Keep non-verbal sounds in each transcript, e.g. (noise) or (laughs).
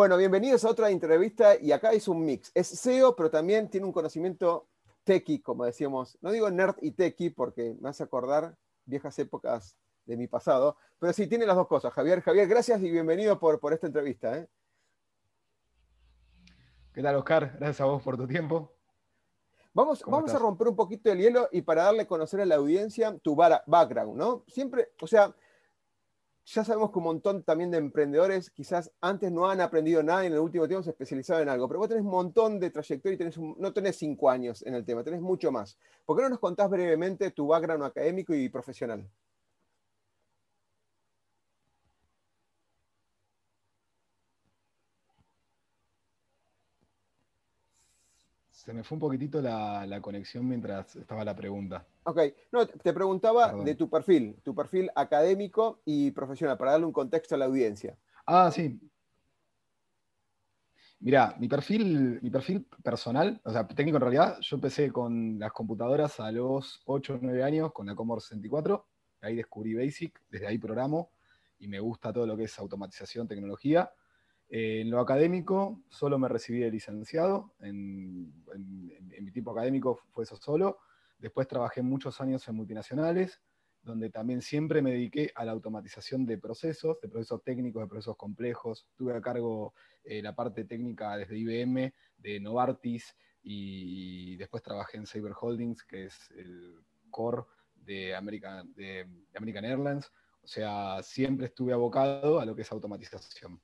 Bueno, bienvenidos a otra entrevista y acá es un mix. Es SEO, pero también tiene un conocimiento techie, como decíamos. No digo nerd y techie porque me hace acordar viejas épocas de mi pasado, pero sí, tiene las dos cosas. Javier, Javier, gracias y bienvenido por, por esta entrevista. ¿eh? ¿Qué tal, Oscar? Gracias a vos por tu tiempo. Vamos, vamos a romper un poquito el hielo y para darle a conocer a la audiencia tu background, ¿no? Siempre, o sea, ya sabemos que un montón también de emprendedores quizás antes no han aprendido nada y en el último tiempo se especializaron en algo, pero vos tenés un montón de trayectoria y no tenés cinco años en el tema, tenés mucho más. ¿Por qué no nos contás brevemente tu background académico y profesional? Se me fue un poquitito la, conexión mientras estaba la pregunta. Ok, no, te preguntaba de tu perfil, tu perfil académico y profesional, para darle un contexto a la audiencia. Ah, sí. Mira, mi perfil, mi perfil personal, o sea, técnico en realidad, yo empecé con las computadoras a los 8 o 9 años con la Commodore 64, ahí descubrí Basic, desde ahí programo y me gusta todo lo que es automatización, tecnología. Eh, en lo académico, solo me recibí de licenciado, en, mi tipo académico fue eso solo. Después trabajé muchos años en multinacionales, donde también siempre me dediqué a la automatización de procesos, de procesos técnicos, de procesos complejos. Tuve a cargo eh, la parte técnica desde IBM, de Novartis, y después trabajé en Cyber Holdings, que es el core de American, de American Airlines. O sea, siempre estuve abocado a lo que es automatización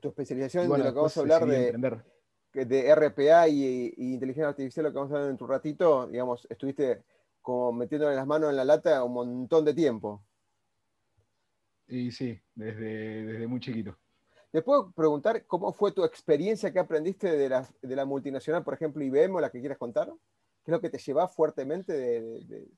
tu especialización de lo que vamos a hablar de, de, RPA y, inteligencia artificial, lo que vamos a hablar en tu ratito, digamos, estuviste como metiéndole las manos en la lata un montón de tiempo. Y sí, desde, desde muy chiquito. ¿Te puedo preguntar cómo fue tu experiencia que aprendiste de la, de la multinacional, por ejemplo, IBM o la que quieras contar? ¿Qué es lo que te lleva fuertemente de, de...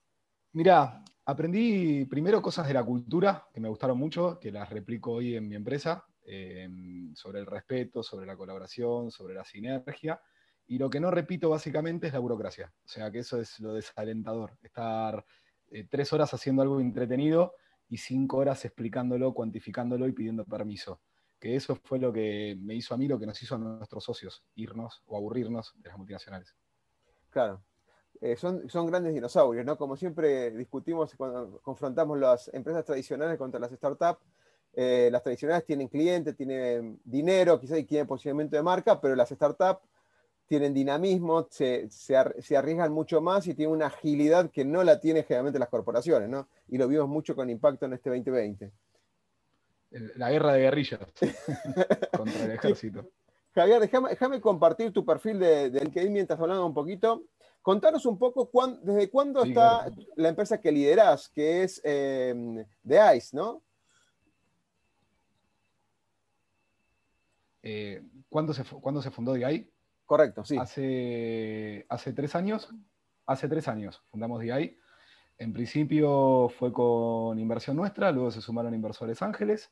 Mirá, aprendí primero cosas de la cultura que me gustaron mucho, que las replico hoy en mi empresa. Em, sobre el respeto, sobre la colaboración, sobre la sinergia. Y lo que no repito básicamente es la burocracia. O sea que eso es lo desalentador. Estar eh, tres horas haciendo algo entretenido y cinco horas explicándolo, cuantificándolo y pidiendo permiso. Que eso fue lo que me hizo a mí, lo que nos hizo a nuestros socios, irnos o aburrirnos de las multinacionales. Claro. Eh, son, son grandes dinosaurios, ¿no? Como siempre discutimos cuando confrontamos las empresas tradicionales contra las startups, eh, las tradicionales tienen clientes, tienen dinero, quizás tienen posicionamiento de marca, pero las startups tienen dinamismo, se, arriesgan mucho más y tienen una agilidad que no la tienen generalmente las corporaciones, ¿no? Y lo vimos mucho con impacto en este 2020. La guerra de guerrillas (laughs) contra el ejército. Javier, déjame, compartir tu perfil de, de, LinkedIn mientras hablamos un poquito. Contanos un poco desde cuándo está la empresa que liderás, que es eh, The Ice, ¿no? Eh, ¿cuándo, se, se fundó DI? Correcto, sí. Hace, hace tres años. Hace tres años fundamos DI. En principio fue con inversión nuestra, luego se sumaron inversores ángeles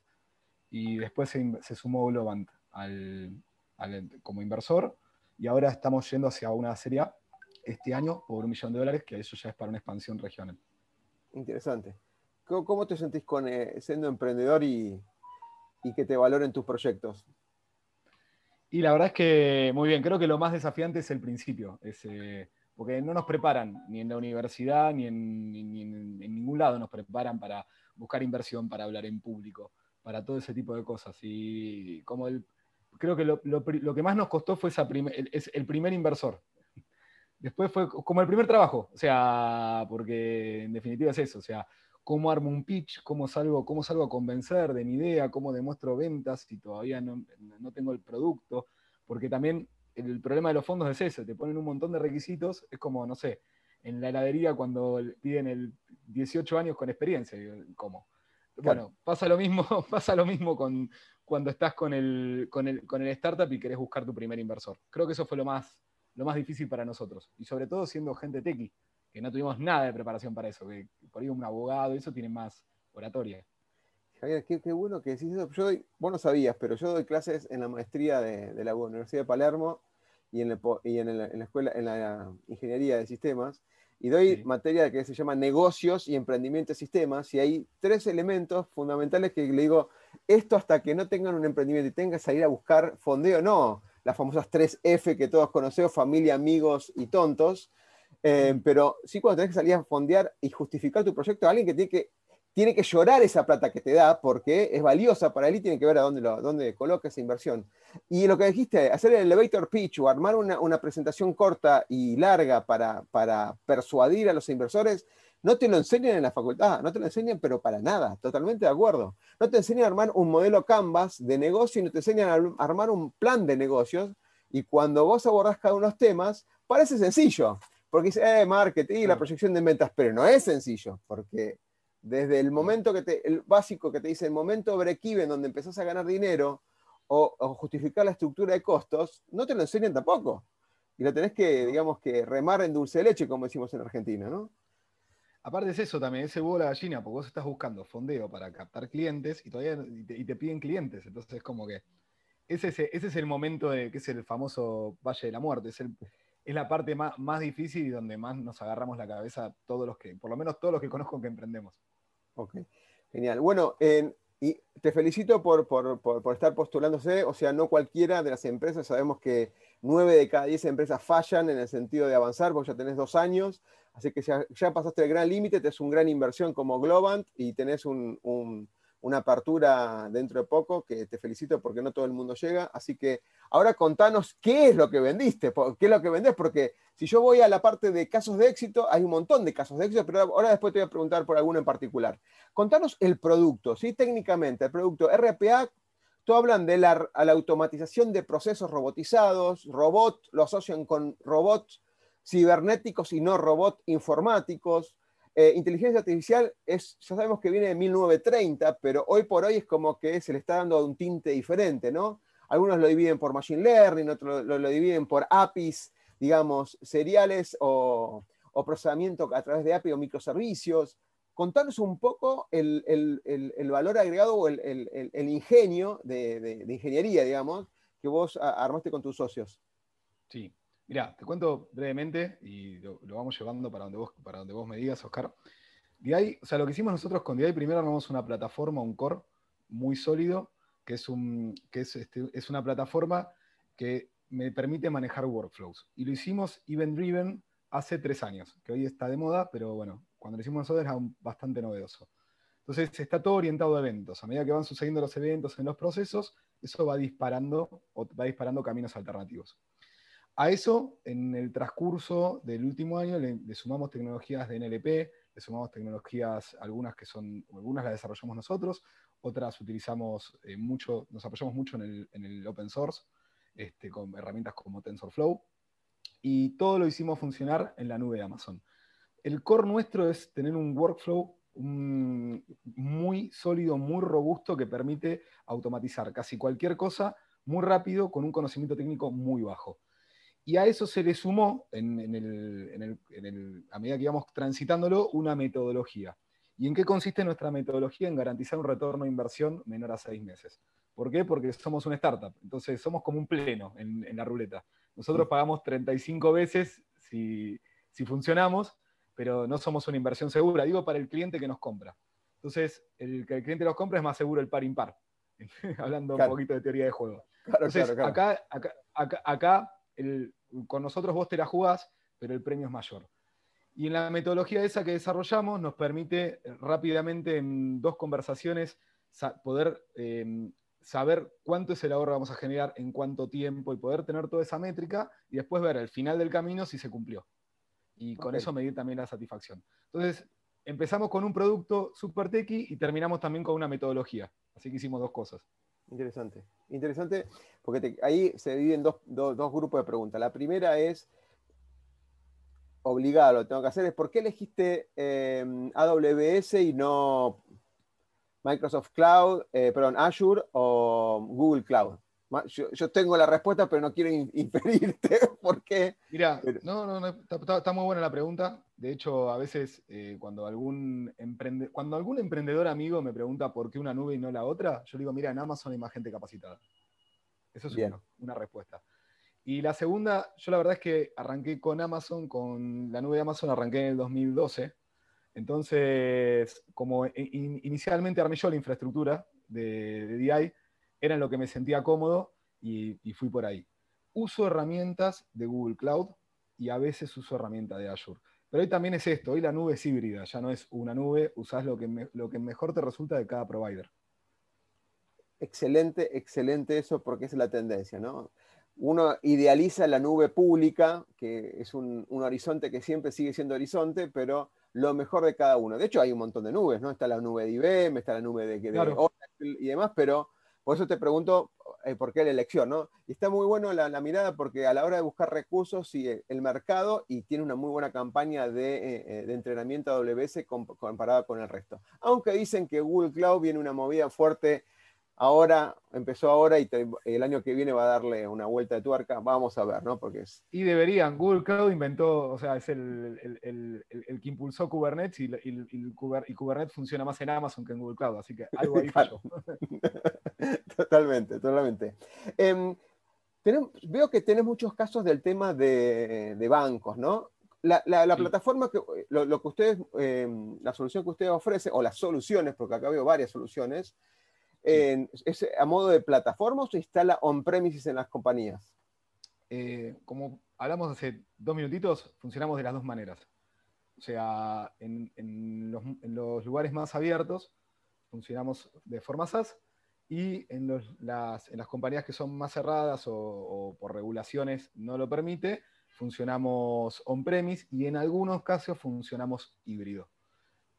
y después se, sumó Globant como inversor y ahora estamos yendo hacia una serie A este año por un millón de dólares, que eso ya es para una expansión regional. Interesante. ¿Cómo, te sentís con, eh, siendo emprendedor y, y que te valoren tus proyectos? Y la verdad es que muy bien, creo que lo más desafiante es el principio, eh, porque no nos preparan, ni en la universidad, ni en, ningún lado nos preparan para buscar inversión, para hablar en público, para todo ese tipo de cosas. Y como el, creo que lo, que más nos costó fue esa es el primer inversor. después fue como el primer trabajo, o sea, porque en definitiva es eso, o sea, cómo armo un pitch, cómo salgo, cómo salgo a convencer de mi idea, cómo demuestro ventas si todavía no, no tengo el producto, porque también el problema de los fondos es eso, te ponen un montón de requisitos, es como, no sé, en la heladería cuando piden el 18 años con experiencia, ¿cómo? Bueno, pasa lo mismo, (laughs) pasa lo mismo con, cuando estás con el, con, el, con el startup y querés buscar tu primer inversor. Creo que eso fue lo más, lo más difícil para nosotros. Y sobre todo siendo gente tequi, que no tuvimos nada de preparación para eso, que por ahí un abogado eso tiene más oratoria. Javier, qué, bueno que decís eso. Yo doy, vos no sabías, pero yo doy clases en la maestría de, la Universidad de Palermo y en, y en, la, escuela, en la ingeniería de sistemas, y doy materia que se llama negocios y emprendimiento de sistemas, y hay tres elementos fundamentales que le digo, esto hasta que no tengan un emprendimiento y tengan que salir a buscar fondeo, no, las famosas tres F que todos conocemos, familia, amigos y tontos, eh, pero sí cuando tenés que salir a fondear y justificar tu proyecto, alguien que tiene que tiene que llorar esa plata que te da porque es valiosa para él y tiene que ver a dónde, lo, dónde coloca esa inversión. Y lo que dijiste, hacer el elevator pitch o armar una, presentación corta y larga para, para, persuadir a los inversores, no te lo enseñan en la facultad, no te lo enseñan, pero para nada, totalmente de acuerdo. No te enseñan a armar un modelo Canvas de negocio y no te enseñan a armar un plan de negocios. Y cuando vos abordás cada uno de los temas, parece sencillo, porque dice, eh, marketing, la proyección de ventas, pero no es sencillo, porque desde el momento que te, el básico que te dice el momento break-even donde empezás a ganar dinero o, justificar la estructura de costos, no te lo enseñan tampoco. Y lo tenés que, digamos, que remar en dulce de leche, como decimos en Argentina, ¿no? Aparte es eso también, ese huevo la gallina, porque vos estás buscando fondeo para captar clientes y todavía y te, piden clientes. Entonces es como que ese, ese, es el momento de que es el famoso Valle de la Muerte. Es, el, es la parte más, más difícil y donde más nos agarramos la cabeza todos los que, por lo menos todos los que conozco que emprendemos. Ok, genial. Bueno, y te felicito por, estar postulándose. O sea, no cualquiera de las empresas, sabemos que nueve de cada diez empresas fallan en el sentido de avanzar, porque ya tenés dos años, así que ya, ya pasaste el gran límite, te es una gran inversión como Globant y tenés un, una apertura dentro de poco, que te felicito porque no todo el mundo llega. Así que ahora contanos qué es lo que vendiste, qué es lo que vendés, porque si yo voy a la parte de casos de éxito, hay un montón de casos de éxito, pero ahora después te voy a preguntar por alguno en particular. Contanos el producto, ¿sí? Técnicamente, el producto RPA, tú hablan de la, automatización de procesos robotizados, robot, lo asocian con robots cibernéticos y no robots informáticos eh, inteligencia artificial es, ya sabemos que viene de 1930, pero hoy por hoy es como que se le está dando un tinte diferente, ¿no? Algunos lo dividen por machine learning, otros lo, dividen por APIs, digamos, seriales o, procesamiento a través de API o microservicios. Contanos un poco el, valor agregado o el, ingenio de, de, ingeniería, digamos, que vos armaste con tus socios. Sí, Mira, te cuento brevemente y lo, vamos llevando para donde, vos, para donde vos me digas, Oscar. DI, o sea, lo que hicimos nosotros con DI, primero armamos una plataforma, un core muy sólido, que es, un, que es, este, es una plataforma que me permite manejar workflows. Y lo hicimos event driven hace tres años, que hoy está de moda, pero bueno, cuando lo hicimos nosotros era bastante novedoso. Entonces está todo orientado a eventos. A medida que van sucediendo los eventos en los procesos, eso va disparando, va disparando caminos alternativos. A eso, en el transcurso del último año, le, sumamos tecnologías de NLP, le sumamos tecnologías, algunas que son, algunas las desarrollamos nosotros, otras utilizamos eh, mucho, nos apoyamos mucho en el, open source, este, con herramientas como TensorFlow, y todo lo hicimos funcionar en la nube de Amazon. El core nuestro es tener un workflow muy sólido, muy robusto, que permite automatizar casi cualquier cosa muy rápido con un conocimiento técnico muy bajo. Y a eso se le sumó, en, a medida que íbamos transitándolo, una metodología. ¿Y en qué consiste nuestra metodología? En garantizar un retorno de inversión menor a seis meses. ¿Por qué? Porque somos una startup. Entonces somos como un pleno en, la ruleta. Nosotros pagamos 35 veces si, funcionamos, pero no somos una inversión segura. Digo para el cliente que nos compra. Entonces, el que el cliente nos compra es más seguro el par impar. (laughs) Hablando un poquito de teoría de juego. Entonces, acá, acá, acá el, con nosotros vos te la jugás, pero el premio es mayor. Y en la metodología esa que desarrollamos nos permite rápidamente en dos conversaciones poder em, saber cuánto es el ahorro que vamos a generar, en cuánto tiempo y poder tener toda esa métrica y después ver al final del camino si se cumplió. y con eso medir también la satisfacción. Entonces, empezamos con un producto super techy y terminamos también con una metodología. Así que hicimos dos cosas. Interesante. Interesante, porque ahí se dividen dos, dos- grupos de preguntas. La primera es, obligado, lo tengo que hacer, es ¿por qué elegiste eh, AWS y no Microsoft Cloud, eh, perdón, Azure o Google Cloud? Yo, yo tengo la respuesta, pero no quiero in- (laughs) inferirte por qué. Mira, Pero- no, no, no, está, está- muy buena la pregunta. De hecho, a veces eh, cuando, algún emprende- cuando algún emprendedor amigo me pregunta por qué una nube y no la otra, yo le digo, mira, en Amazon hay más gente capacitada. Eso es uno, una respuesta. Y la segunda, yo la verdad es que arranqué con Amazon, con la nube de Amazon arranqué en el 2012. Entonces, como in- inicialmente armé yo la infraestructura de, de DI, era en lo que me sentía cómodo y, y fui por ahí. Uso herramientas de Google Cloud y a veces uso herramientas de Azure. Pero hoy también es esto, hoy la nube es híbrida, ya no es una nube, usás lo que, me- lo que mejor te resulta de cada provider. Excelente, excelente eso, porque es la tendencia, ¿no? Uno idealiza la nube pública, que es un, un horizonte que siempre sigue siendo horizonte, pero lo mejor de cada uno. De hecho, hay un montón de nubes, ¿no? Está la nube de IBM, está la nube de, de Claro. Oracle y demás, pero por eso te pregunto eh, por qué la elección, ¿no? Y está muy bueno la, la mirada porque a la hora de buscar recursos sigue el mercado y tiene una muy buena campaña de, eh, eh, de entrenamiento AWS com- comparada con el resto. Aunque dicen que Google Cloud viene una movida fuerte ahora, empezó ahora y te- el año que viene va a darle una vuelta de tuerca. Vamos a ver, ¿no? Porque es, Y deberían, Google Cloud inventó, o sea, es el, el- el- que impulsó Kubernetes y, y- y y Kubernetes funciona más en Amazon que en Google Cloud, así que algo ahí (laughs) falló. (laughs) Totalmente, totalmente. Em, veo que tenés muchos casos del tema de, de bancos, ¿no? La, la- la Sí. plataforma que lo, lo que ustedes, em, la solución que ustedes ofrecen, o las soluciones, porque acá veo varias soluciones, ¿es a modo de plataforma o se instala on-premises en las compañías? Eh, como hablamos hace dos minutitos, funcionamos de las dos maneras. O sea, en, en los, en los lugares más abiertos funcionamos de forma SaaS y en, los- las, en las compañías que son más cerradas o, o por regulaciones no lo permite, funcionamos on-premise y en algunos casos funcionamos híbrido.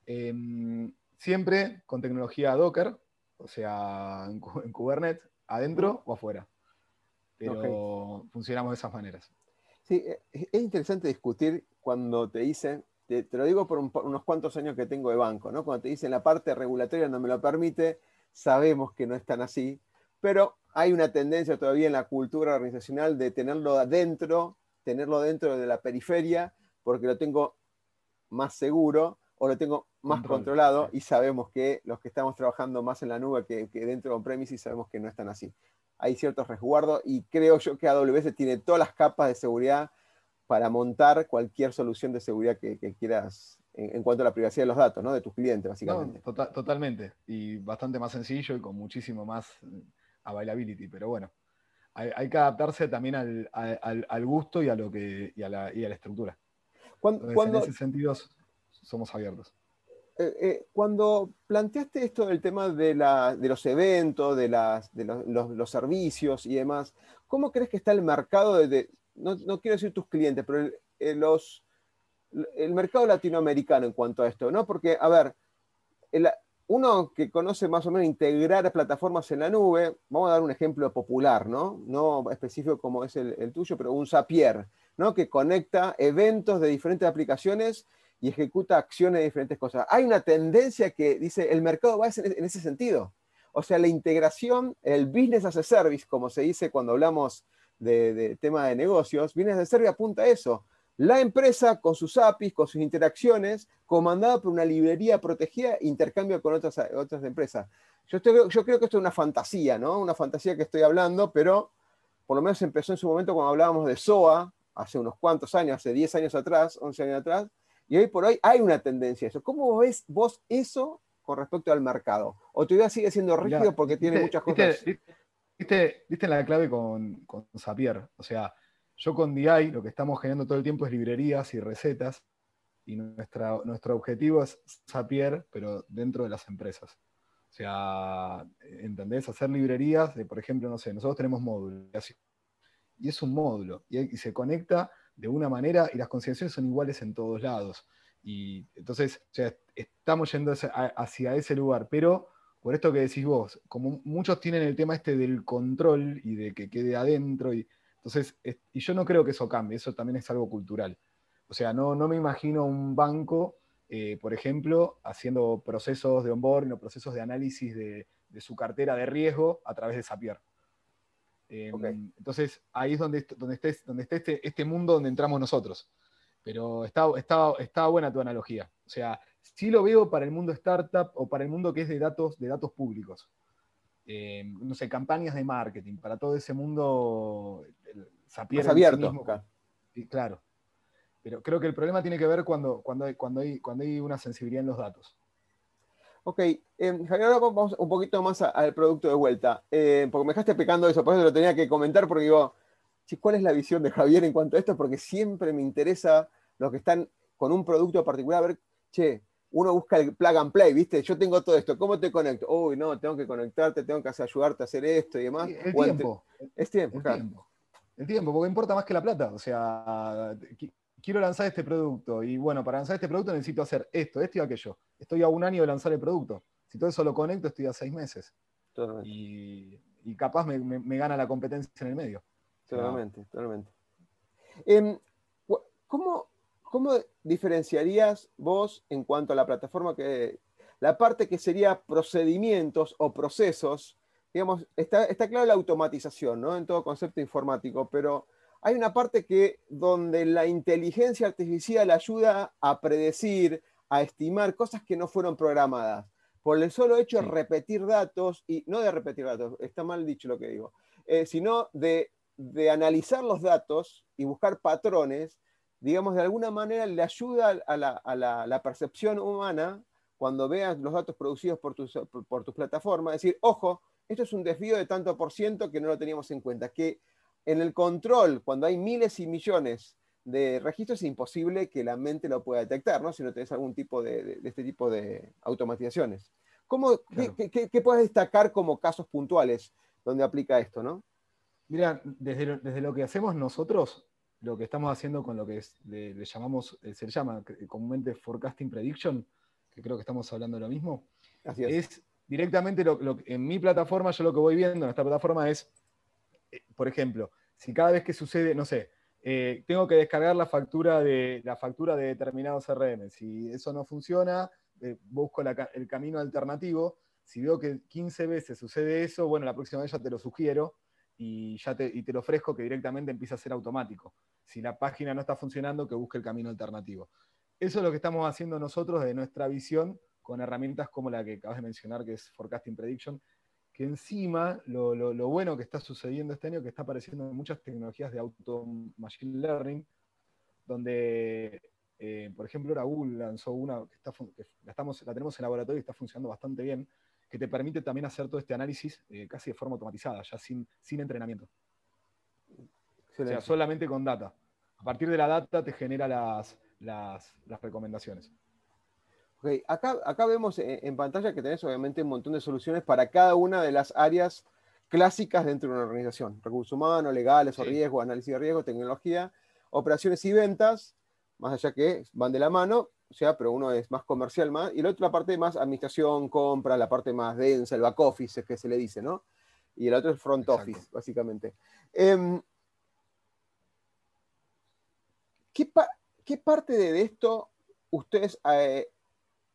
Em, siempre con tecnología Docker, o sea, en, Ku- en Kubernetes, adentro o afuera. Pero funcionamos de esas maneras. Sí, eh, es interesante discutir cuando te dicen, te, te lo digo por un- por unos cuantos años que tengo de banco, ¿no? Cuando te dicen la parte regulatoria no me lo permite, sabemos que no es tan así, pero hay una tendencia todavía en la cultura organizacional de tenerlo adentro, tenerlo dentro de la periferia, porque lo tengo más seguro o lo tengo más Control, controlado y sabemos que los que estamos trabajando más en la nube que, que dentro de on-premises sabemos que no están así. Hay ciertos resguardos y creo yo que AWS tiene todas las capas de seguridad para montar cualquier solución de seguridad que, que quieras en, en cuanto a la privacidad de los datos, ¿no? De tus clientes, No, básicamente. tota- totalmente. Y bastante más sencillo y con muchísimo más eh, availability. Pero bueno, hay, hay que adaptarse también al, al- al- gusto y a, lo que, y a, la, y a la estructura. Cuando, Entonces, cuando, en ese sentido, somos abiertos. eh, eh, cuando planteaste esto del tema de, la- de los eventos, de, las, de los, los- los servicios y demás, ¿cómo crees que está el mercado de, de- no, no quiero decir tus clientes, pero el, eh, los, el mercado latinoamericano en cuanto a esto, ¿no? Porque, a ver, uno que conoce más o menos integrar plataformas en la nube, vamos a dar un ejemplo popular, ¿no? No específico como es el, el tuyo, pero un Zapier, ¿no? Que conecta eventos de diferentes aplicaciones y ejecuta acciones de diferentes cosas. Hay una tendencia que dice, el mercado va en ese sentido. O sea, la integración, el business as a service, como se dice cuando hablamos de, de tema de negocios, business as a service apunta a eso. La empresa con sus APIs, con sus interacciones, comandada por una librería protegida, intercambio con otras, otras empresas. Yo, estoy, yo creo que esto es una fantasía, ¿no? Una fantasía que estoy hablando, pero por lo menos empezó en su momento cuando hablábamos de SOA, hace unos cuantos años, hace 10 años atrás, 11 años atrás, y hoy por hoy hay una tendencia a eso. ¿Cómo ves vos eso con respecto al mercado? ¿O todavía sigue siendo rígido Mirá, porque tiene viste- muchas cosas? Viste, viste, viste la clave con, con Zapier. O sea, yo con DI lo que estamos generando todo el tiempo es librerías y recetas. Y nuestra, nuestro objetivo es Zapier, pero dentro de las empresas. O sea, ¿entendés? Hacer librerías de, por ejemplo, no sé, nosotros tenemos módulos. Y es un módulo. Y, y se conecta de una manera y las consideraciones son iguales en todos lados. Y entonces, estamos yendo hacia ese lugar, pero por esto que decís vos, como muchos tienen el tema este del control y de que quede adentro, y entonces, y yo no creo que eso cambie, eso también es algo cultural. O sea, no, no me imagino un banco, eh, por ejemplo, haciendo procesos de onboarding o procesos de análisis de, su cartera de riesgo a través de Zapier. Em, entonces, ahí es donde, donde, donde este, este, mundo donde entramos nosotros. Pero está, está, está buena tu analogía. O sea, sí lo veo para el mundo startup o para el mundo que es de datos, de datos públicos. Em, no sé, campañas de marketing, para todo ese mundo Zapier abierto. claro. Pero creo que el problema tiene que ver cuando, cuando, hay, cuando, hay, cuando hay una sensibilidad en los datos. Ok, eh, Javier, ahora vamos un poquito más al producto de vuelta, eh, porque me dejaste pecando eso, por eso lo tenía que comentar, porque digo, ¿cuál es la visión de Javier en cuanto a esto? Porque siempre me interesa los que están con un producto particular, a ver, che, uno busca el plug and play, ¿viste? Yo tengo todo esto, ¿cómo te conecto? Uy, no, tengo que conectarte, tengo que ayudarte a hacer esto y demás. el tiempo. Es tiempo, el tiempo. El tiempo, porque importa más que la plata. O sea, quiero lanzar este producto y bueno, para lanzar este producto necesito hacer esto, esto y aquello. Estoy a un año de lanzar el producto. Si todo eso lo conecto, estoy a seis meses. Y, capaz me, gana la competencia en el medio. Totalmente, totalmente. Em, ¿cómo, ¿Cómo diferenciarías vos en cuanto a la plataforma que... La parte que sería procedimientos o procesos, digamos, está, está claro la automatización, ¿no? En todo concepto informático, pero hay una parte que donde la inteligencia artificial ayuda a predecir, a estimar cosas que no fueron programadas. Por el solo hecho de repetir datos, y no de repetir datos, está mal dicho lo que digo, eh, sino de, analizar los datos y buscar patrones, digamos, de alguna manera le ayuda a la, percepción humana cuando veas los datos producidos por tus, por, tus plataformas, decir, ojo, esto es un desvío de tanto por ciento que no lo teníamos en cuenta, que en el control, cuando hay miles y millones de registros, es imposible que la mente lo pueda detectar, ¿no? si no tenés algún tipo de, este tipo de automatizaciones. ¿Cómo, qué, puedes destacar como casos puntuales donde aplica esto? ¿no? Mira, desde lo, que hacemos nosotros, lo que estamos haciendo con lo que le, llamamos, eh, se llama comúnmente forecasting prediction, que creo que estamos hablando de lo mismo, es. directamente en mi plataforma, yo lo que voy viendo en esta plataforma es eh, por ejemplo, si cada vez que sucede, no sé, eh, tengo que descargar la factura de, la factura de determinado CRM, si eso no funciona, eh, busco el camino alternativo. Si veo que 15 veces sucede eso, bueno, la próxima vez ya te lo sugiero y ya te, y te lo ofrezco que directamente empiece a ser automático. Si la página no está funcionando, que busque el camino alternativo. Eso es lo que estamos haciendo nosotros de nuestra visión con herramientas como la que acabas de mencionar, que es Forecasting Prediction, que encima lo, bueno que está sucediendo este año, que está apareciendo muchas tecnologías de auto machine learning, donde, eh, por ejemplo, ahora lanzó una que, está, la, estamos, la tenemos en laboratorio y está funcionando bastante bien, que te permite también hacer todo este análisis eh, casi de forma automatizada, ya sin, sin entrenamiento. O sea, solamente con data. A partir de la data te genera las, las recomendaciones. Okay. Acá, acá vemos en, pantalla que tenés obviamente un montón de soluciones para cada una de las áreas clásicas dentro de una organización. Recursos humanos, legales o riesgo, análisis de riesgo, tecnología, operaciones y ventas, más allá que van de la mano, o sea, pero uno es más comercial más, y la otra parte más administración, compra, la parte más densa, el back office, que se le dice, ¿no? Y el otro es front office, básicamente. Em, ¿qué, parte de esto ustedes eh,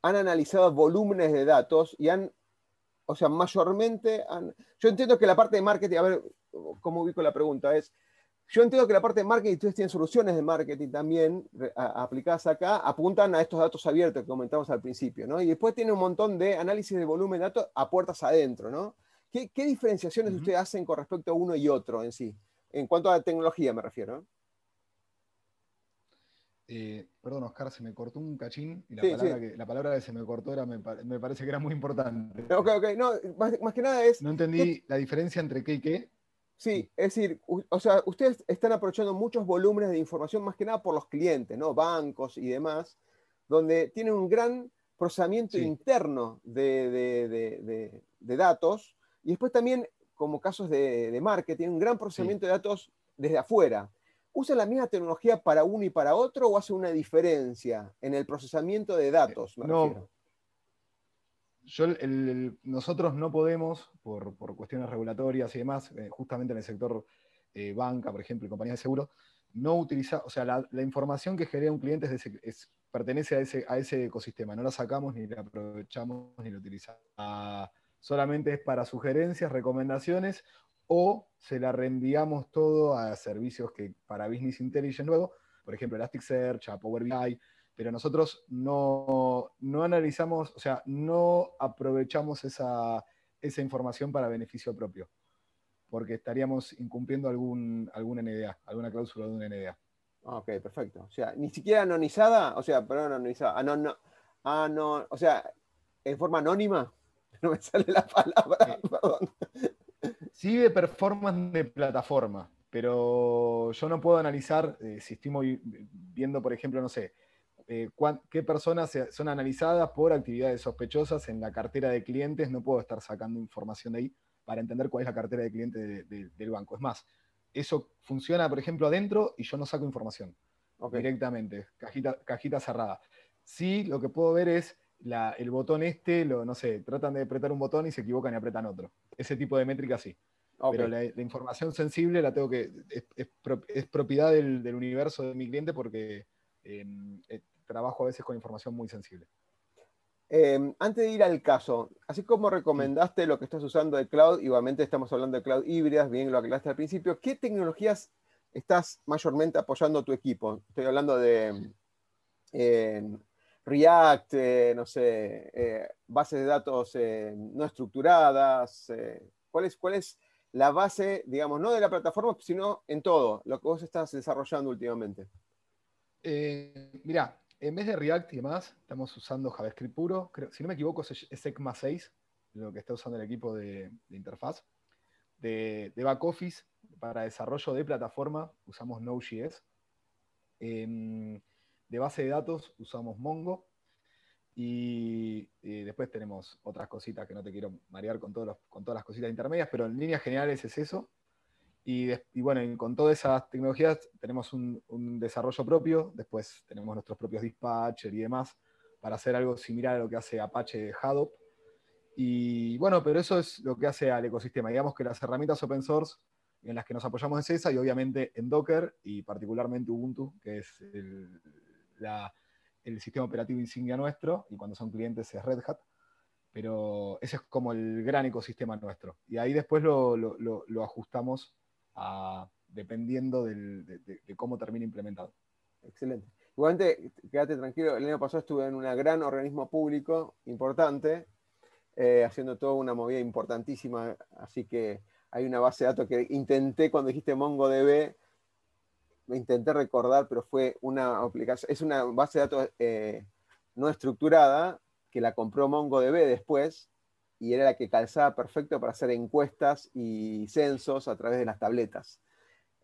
han analizado volúmenes de datos y han, o sea, mayormente han... Yo entiendo que la parte de marketing, a ver, ¿cómo ubico la pregunta? Es, yo entiendo que la parte de marketing, ustedes tienen soluciones de marketing también aplicadas acá, apuntan a estos datos abiertos que comentamos al principio, ¿no? Y después tiene un montón de análisis de volumen de datos a puertas adentro, ¿no? ¿Qué, diferenciaciones ustedes hacen con respecto a uno y otro en sí? En cuanto a la tecnología me refiero. Eh, perdón, Oscar, se me cortó un cachín y la, palabra, Que, la palabra, Que, se me cortó era, me, parece que era muy importante. Ok, ok, no, más, que nada es... No entendí la diferencia entre qué y qué. Sí, es decir, o sea, ustedes están aprovechando muchos volúmenes de información, más que nada por los clientes, ¿no? Bancos y demás, donde tienen un gran procesamiento interno de, datos y después también, como casos de, marketing, un gran procesamiento de datos desde afuera ¿usa la misma tecnología para uno y para otro o hace una diferencia en el procesamiento de datos? no, nosotros no podemos, por, cuestiones regulatorias y demás, eh, justamente en el sector eh, banca, por ejemplo, y compañías de seguro, no utilizar, o sea, la, información que genera un cliente pertenece a ese, ecosistema, no la sacamos ni la aprovechamos ni la utilizamos. Solamente es para sugerencias, recomendaciones o se la reenviamos todo a servicios que para Business Intelligence luego, por ejemplo Elasticsearch, a Power BI, pero nosotros no, analizamos, o sea, no aprovechamos esa, información para beneficio propio, porque estaríamos incumpliendo algún, alguna NDA, alguna cláusula de una NDA. Ok, perfecto. O sea, ni siquiera anonizada, o sea, perdón, anonizada, ah, no, o sea, en forma anónima, (laughs) no me sale la palabra, eh, perdón. Sí de performance de plataforma, pero yo no puedo analizar eh, si estoy viendo, por ejemplo, no sé, eh, qué personas son analizadas por actividades sospechosas en la cartera de clientes, no puedo estar sacando información de ahí para entender cuál es la cartera de clientes del banco. Es más, eso funciona, por ejemplo, adentro y yo no saco información directamente, cajita, cajita cerrada. Sí, lo que puedo ver es el botón este, lo, no sé, tratan de apretar un botón y se equivocan y apretan otro. Ese tipo de métrica sí. Pero la, información sensible la tengo que. Es, propiedad del, universo de mi cliente porque em, eh, trabajo a veces con información muy sensible. Em, antes de ir al caso, así como recomendaste lo que estás usando de cloud, igualmente estamos hablando de cloud híbridas, bien lo aclaraste al principio, ¿qué tecnologías estás mayormente apoyando tu equipo? Estoy hablando de em, React, eh, no sé, eh, bases de datos eh, no estructuradas. ¿cuál, es, ¿Cuál es la base, digamos, no de la plataforma, sino en todo, lo que vos estás desarrollando últimamente? mira, en vez de React y demás, estamos usando JavaScript puro. si no me equivoco, es ECMA 6, lo que está usando el equipo de, interfaz. De, de, back office, para desarrollo de plataforma, usamos Node.js. De base de datos usamos Mongo y, después tenemos otras cositas que no te quiero marear con todas las cositas intermedias, pero en líneas generales es eso. Y, bueno, con todas esas tecnologías tenemos un, desarrollo propio, después tenemos nuestros propios dispatcher y demás para hacer algo similar a lo que hace Apache Hadoop. Y bueno, pero eso es lo que hace al ecosistema. Digamos que las herramientas open source en las que nos apoyamos es esa y obviamente en Docker y particularmente Ubuntu, que es el, el sistema operativo insignia nuestro, y cuando son clientes es Red Hat, pero ese es como el gran ecosistema nuestro. Y ahí después lo, ajustamos dependiendo de, cómo termine implementado. Excelente. Igualmente, quédate tranquilo, el año pasado estuve en un gran organismo público importante, eh, haciendo toda una movida importantísima, así que hay una base de datos que intenté cuando dijiste MongoDB, intenté recordar, pero fue una aplicación, es una base de datos eh, no estructurada que la compró MongoDB después y era la que calzaba perfecto para hacer encuestas y censos a través de las tabletas.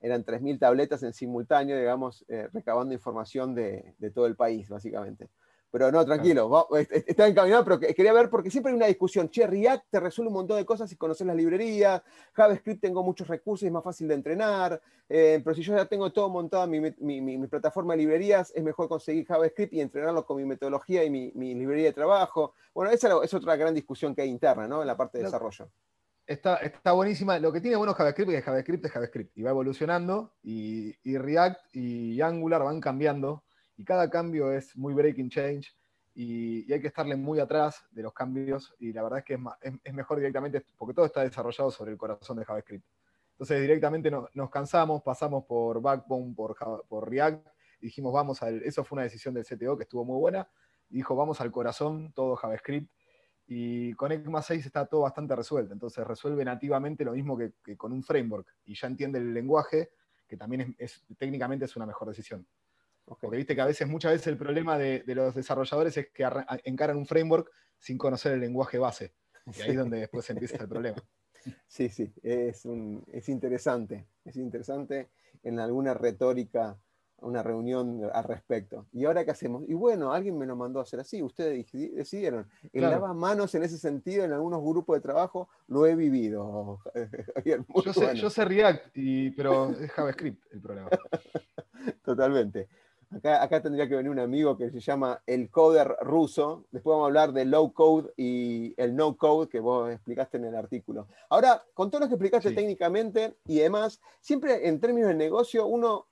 Eran 3.000 tabletas en simultáneo, digamos, eh, recabando información de, todo el país, básicamente. Pero no, tranquilo, está encaminado, pero quería ver porque siempre hay una discusión. Che, React te resuelve un montón de cosas si conoces las librerías. JavaScript tengo muchos recursos, es más fácil de entrenar. Eh, pero si yo ya tengo todo montado mi, mi, plataforma de librerías, es mejor conseguir JavaScript y entrenarlo con mi metodología y mi, librería de trabajo. Bueno, esa es otra gran discusión que hay interna, ¿no? En la parte de desarrollo. Está, está, buenísima. Lo que tiene bueno JavaScript es que JavaScript es JavaScript y va evolucionando y, y React y Angular van cambiando y cada cambio es muy breaking change y, hay que estarle muy atrás de los cambios y la verdad es que es, mejor directamente, porque todo está desarrollado sobre el corazón de JavaScript. Entonces directamente nos cansamos, pasamos por Backbone, por, React, y dijimos vamos al, eso fue una decisión del CTO que estuvo muy buena, y dijo vamos al corazón, todo JavaScript, y con ECMA 6 está todo bastante resuelto, entonces resuelve nativamente lo mismo que, con un framework, y ya entiende el lenguaje, que también es, técnicamente es una mejor decisión. Porque viste que a veces, muchas veces el problema de, los desarrolladores es que encaran un framework sin conocer el lenguaje base. Y ahí es donde después empieza el problema. (laughs) Sí, sí, es, interesante. Es interesante en alguna retórica una reunión al respecto. ¿Y ahora qué hacemos? Y bueno, alguien me lo mandó a hacer así, ustedes decidieron. El claro. manos en ese sentido, en algunos grupos de trabajo, lo he vivido. (laughs) yo, sé, yo, sé, React, pero es JavaScript el problema. (laughs) Totalmente. Acá, tendría que venir un amigo que se llama el coder ruso. Después vamos a hablar del low code y el no code que vos explicaste en el artículo. Ahora, con todo lo que explicaste técnicamente y demás, siempre en términos de negocio, uno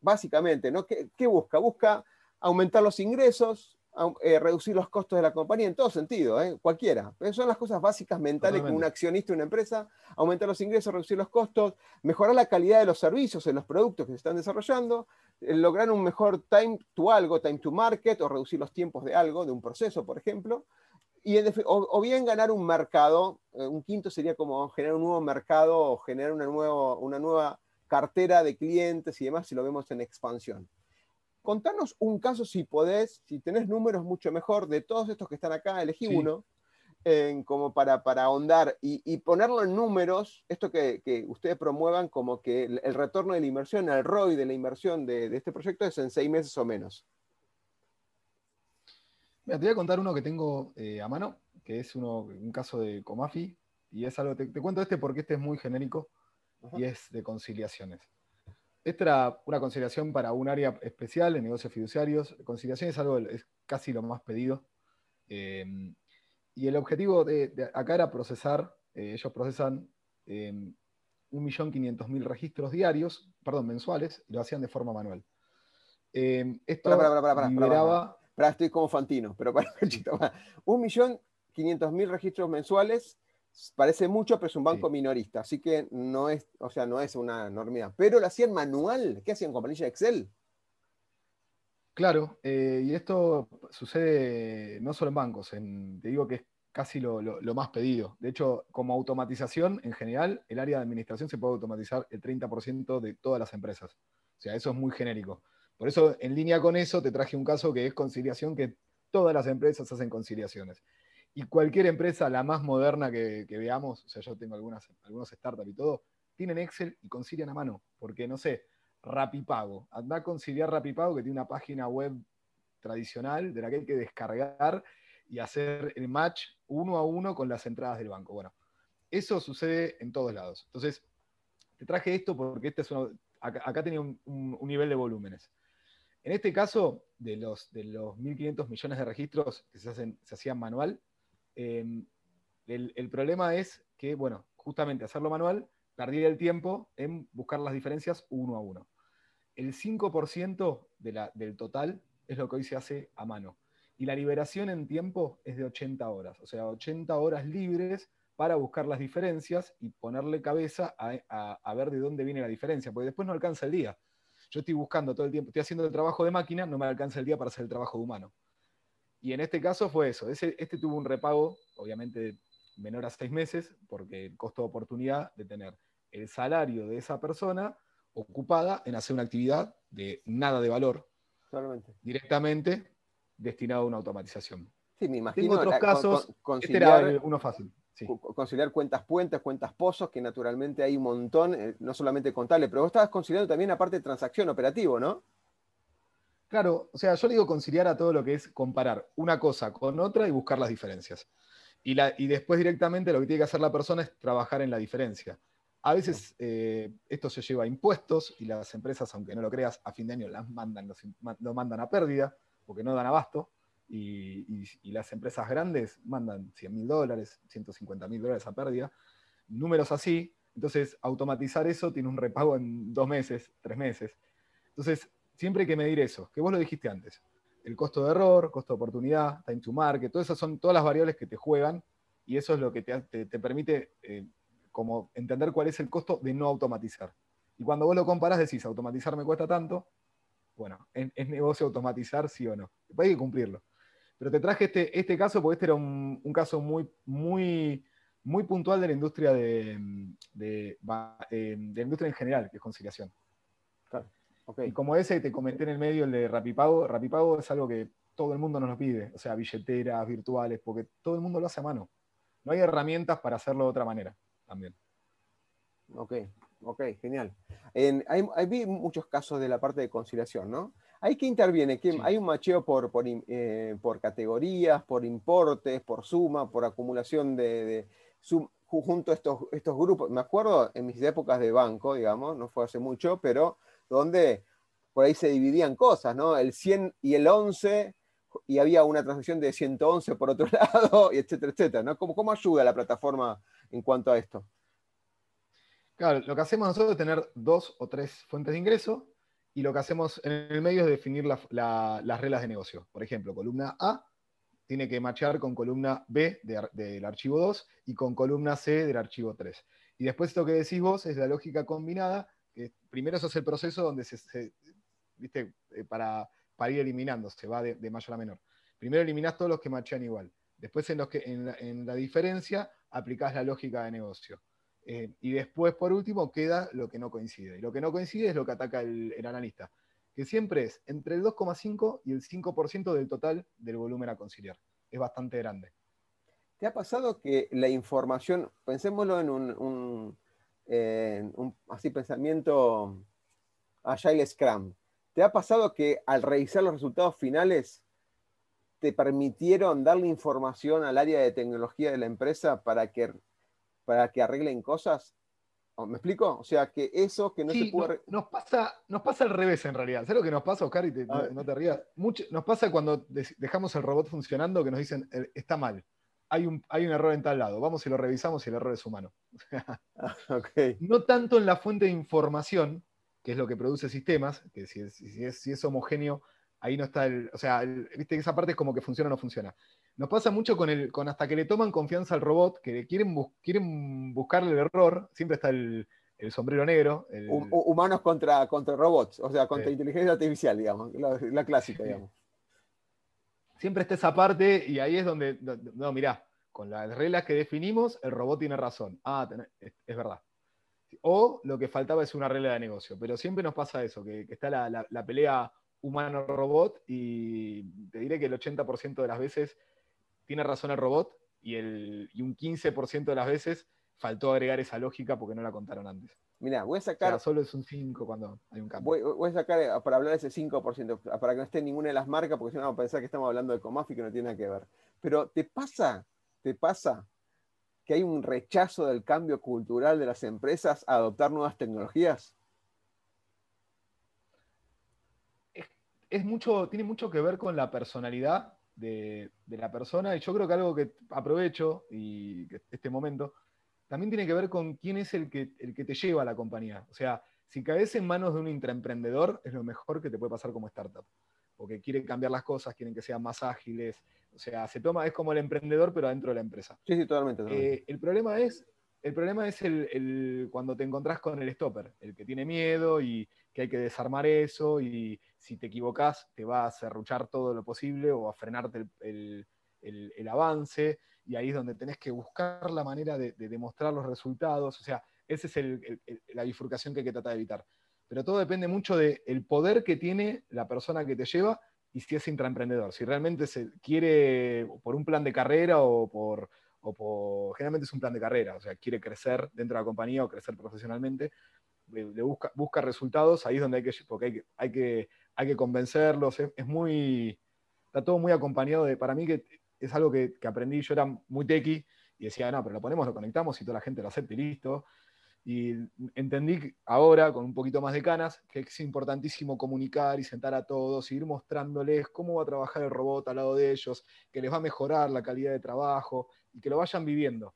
básicamente, ¿no? ¿Qué, busca? Busca aumentar los ingresos, eh, reducir los costos de la compañía en todo sentido, ¿eh? cualquiera. Pero son las cosas básicas mentales que un accionista de una empresa, aumentar los ingresos, reducir los costos, mejorar la calidad de los servicios en los productos que se están desarrollando, lograr un mejor time to algo, time to market, o reducir los tiempos de algo, de un proceso, por ejemplo, y o, bien ganar un mercado, un quinto sería como generar un nuevo mercado o generar una, nuevo, una nueva cartera de clientes y demás, si lo vemos en expansión. Contanos un caso, si podés, si tenés números mucho mejor, de todos estos que están acá, elegí uno, como para, para ahondar y, ponerlo en números, esto que, ustedes promuevan como que el, retorno de la inversión, el ROI de la inversión de, este proyecto es en seis meses o menos. Mira, te voy a contar uno que tengo eh, a mano, que es uno, un caso de Comafi, y es algo, te, te cuento este porque este es muy genérico, y es de conciliaciones. Esta era una conciliación para un área especial en negocios fiduciarios. Conciliación es algo, es casi lo más pedido. Eh, y el objetivo de, acá era procesar, eh, ellos procesan eh, 1.500.000 registros diarios, perdón, mensuales, y lo hacían de forma manual. Eh, esto para, para, para, liberaba... estoy como Fantino, pero para, (laughs) 1.500.000 registros mensuales Parece mucho, pero es un banco minorista, así que no es, o sea, no es una enormidad. Pero lo hacían manual, ¿qué hacían con planilla Excel? Claro, eh, y esto sucede no solo en bancos, te digo que es casi lo, más pedido. De hecho, como automatización, en general, el área de administración se puede automatizar el 30% de todas las empresas. O sea, eso es muy genérico. Por eso, en línea con eso, te traje un caso que es conciliación, que todas las empresas hacen conciliaciones. Y cualquier empresa, la más moderna que, veamos, o sea, yo tengo algunas, algunos startups y todo, tienen Excel y concilian a mano. Porque, no sé, Rapipago. Anda a conciliar Rapipago, que tiene una página web tradicional de la que hay que descargar y hacer el match uno a uno con las entradas del banco. Bueno, eso sucede en todos lados. Entonces, te traje esto porque este es acá, tenía un, nivel de volúmenes. En este caso, de los, de los 1.500 millones de registros que se, hacen, se hacían manual, Em, el, problema es que, bueno, justamente hacerlo manual, perdí el tiempo en buscar las diferencias uno a uno. El 5% del total es lo que hoy se hace a mano. Y la liberación en tiempo es de 80 horas, o sea, 80 horas libres para buscar las diferencias y ponerle cabeza a, a, ver de dónde viene la diferencia, porque después no alcanza el día. Yo estoy buscando todo el tiempo, estoy haciendo el trabajo de máquina, no me alcanza el día para hacer el trabajo de humano. Y en este caso fue eso. este tuvo un repago, obviamente menor a seis meses, porque el costo de oportunidad de tener el salario de esa persona ocupada en hacer una actividad de nada de valor, directamente destinado a una automatización. Sí, me imagino. otros casos, este era uno fácil. Conciliar cuentas puentes, cuentas pozos, que naturalmente hay un montón, eh, no solamente contable, pero vos estabas conciliando también la parte de transacción operativo, ¿no? Claro, o sea, yo le digo conciliar a todo lo que es comparar una cosa con otra y buscar las diferencias. Y, la, y después directamente lo que tiene que hacer la persona es trabajar en la diferencia. A veces eh, esto se lleva a impuestos y las empresas, aunque no lo creas, a fin de año las mandan, lo mandan a pérdida porque no dan abasto. Y, las empresas grandes mandan 100 mil dólares, 150 mil dólares a pérdida. Números así. Entonces, automatizar eso tiene un repago en dos meses, tres meses. Entonces, siempre hay que medir eso, que vos lo dijiste antes. El costo de error, costo de oportunidad, time to market, todas esas son todas las variables que te juegan y eso es lo que te, permite eh, como entender cuál es el costo de no automatizar. Y cuando vos lo comparás decís, automatizar me cuesta tanto, bueno, es, negocio automatizar, sí o no. Hay que cumplirlo. Pero te traje este, este caso porque este era un, caso muy, muy, muy puntual de la industria de, eh, de, la industria en general, que es conciliación. Claro. Y como ese te comenté en el medio, el de Rapipago, Rapipago es algo que todo el mundo nos lo pide, o sea, billeteras virtuales, porque todo el mundo lo hace a mano. No hay herramientas para hacerlo de otra manera también. Ok. Ok, genial. hay, vi muchos casos de la parte de conciliación, ¿no? ¿Hay que interviene? ¿Hay un macheo por, eh, por, categorías, por importes, por suma, por acumulación de, junto a estos, estos grupos? Me acuerdo en mis épocas de banco, digamos, no fue hace mucho, pero donde por ahí se dividían cosas, ¿no? El 100 y el 11, y había una transacción de 111 por otro (laughs) lado, y etcétera, etcétera, ¿no? ¿Cómo, cómo ayuda la plataforma en cuanto a esto? Claro, lo que hacemos nosotros es tener dos o tres fuentes de ingreso y lo que hacemos en el medio es definir las reglas de negocio. Por ejemplo, columna A tiene que machear con columna B del archivo 2 y con columna C del archivo 3. Y después esto que decís vos es la lógica combinada, que primero eso es el proceso donde se, viste, eh, para, ir eliminando, se va de, mayor a menor. Primero eliminás todos los que machean igual. Después en, los que, en la diferencia aplicás la lógica de negocio. Eh, y después, por último, queda lo que no coincide. Y lo que no coincide es lo que ataca el, analista, que siempre es entre el 2,5 y el 5% del total del volumen a conciliar. Es bastante grande. ¿Te ha pasado que la información, pensémoslo en un, así pensamiento Agile Scrum, ¿te ha pasado que al revisar los resultados finales te permitieron darle información al área de tecnología de la empresa para que para que arreglen cosas. ¿Me explico? O sea, que eso que no se puede... nos, pasa, nos pasa al revés en realidad. ¿Sabes lo que nos pasa, Oscar? Y no, te rías. nos pasa cuando dejamos el robot funcionando que nos dicen, eh, está mal. Hay un, hay un error en tal lado. Vamos y lo revisamos y el error es humano. (laughs) Ah, no tanto en la fuente de información, que es lo que produce sistemas, que si es, si es, homogéneo, ahí no está el... O sea, viste que esa parte es como que funciona o no funciona. Nos pasa mucho con, el, con hasta que le toman confianza al robot, que quieren, quieren buscarle el error, siempre está el, sombrero negro. Humanos contra, contra robots, o sea, contra inteligencia artificial, digamos, la, clásica, digamos. Siempre está esa parte y ahí es donde, no, mirá, con las reglas que definimos, el robot tiene razón. Ah, es, verdad. O lo que faltaba es una regla de negocio, pero siempre nos pasa eso, que, está la, la pelea humano-robot y te diré que el 80% de las veces tiene razón el robot y, el, un 15% de las veces faltó agregar esa lógica porque no la contaron antes. Mira, voy a sacar. solo es un 5 cuando hay un cambio. Voy, a sacar eh, para hablar de ese 5%, para que no esté ninguna de las marcas, porque si no vamos a pensar que estamos hablando de Comafi que no tiene nada que ver. Pero ¿te pasa, te pasa que hay un rechazo del cambio cultural de las empresas a adoptar nuevas tecnologías? Es mucho, tiene mucho que ver con la personalidad de, la persona. Y yo creo que algo que aprovecho y este momento también tiene que ver con quién es el que, el que te lleva a la compañía. O sea, si caes en manos de un intraemprendedor, es lo mejor que te puede pasar como startup. Porque quieren cambiar las cosas, quieren que sean más ágiles. O sea, se toma, es como el emprendedor, pero dentro de la empresa. Sí, sí, totalmente. Eh, el problema es, el problema es el, cuando te encontrás con el stopper, el que tiene miedo y que hay que desarmar eso y si te equivocas te va a cerruchar todo lo posible o a frenarte el, avance y ahí es donde tenés que buscar la manera de, demostrar los resultados, o sea, esa es la bifurcación que hay que tratar de evitar. Pero todo depende mucho del poder que tiene la persona que te lleva y si es intraemprendedor, si realmente se quiere por un plan de carrera o por, o por, generalmente es un plan de carrera, o sea, quiere crecer dentro de la compañía o crecer profesionalmente, le busca, busca resultados, ahí es donde hay que, porque hay que, hay que, hay que convencerlos, es, muy, está todo muy acompañado de, para mí que es algo que, aprendí, yo era muy tequi y decía, no, pero lo ponemos, lo conectamos y toda la gente lo acepta y listo. Y entendí ahora, con un poquito más de canas, que es importantísimo comunicar y sentar a todos, ir mostrándoles cómo va a trabajar el robot al lado de ellos, que les va a mejorar la calidad de trabajo y que lo vayan viviendo.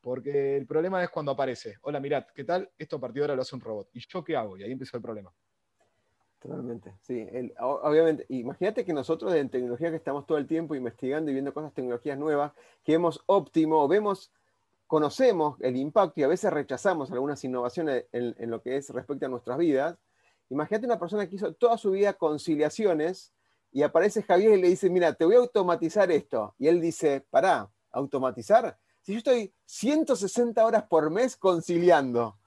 Porque el problema es cuando aparece, hola, mirad, ¿qué tal? Esto a partir de ahora lo hace un robot. ¿Y yo qué hago? Y ahí empezó el problema. Totalmente, sí. obviamente, imagínate que nosotros en tecnología que estamos todo el tiempo investigando y viendo cosas, tecnologías nuevas, que vemos óptimo, vemos, conocemos el impacto y a veces rechazamos algunas innovaciones en, en lo que es respecto a nuestras vidas. Imagínate una persona que hizo toda su vida conciliaciones y aparece Javier y le dice, mira, te voy a automatizar esto. Y él dice, pará, automatizar si yo estoy 160 horas por mes conciliando?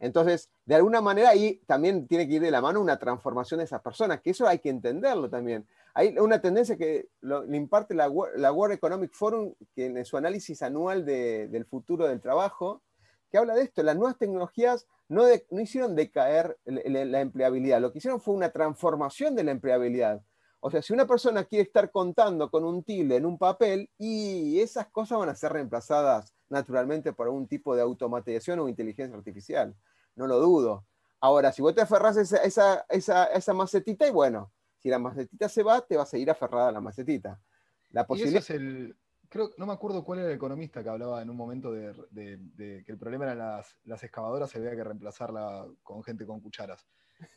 Entonces, de alguna manera ahí también tiene que ir de la mano una transformación de esas personas, que eso hay que entenderlo también. Hay una tendencia que le imparte la, World Economic Forum, que en su análisis anual del futuro del trabajo, que habla de esto. Las nuevas tecnologías no, no hicieron decaer la empleabilidad, lo que hicieron fue una transformación de la empleabilidad. O sea, si una persona quiere estar contando con un tilde en un papel, y esas cosas van a ser reemplazadas naturalmente por algún tipo de automatización o inteligencia artificial. No lo dudo. Ahora, si vos te aferras a esa, esa, macetita, y bueno, si la macetita se va, te vas a ir aferrada a la macetita. La posibilidad... es el, creo, no me acuerdo cuál era el economista que hablaba en un momento de, que el problema eran las, las, excavadoras, se había que reemplazarla con gente con cucharas.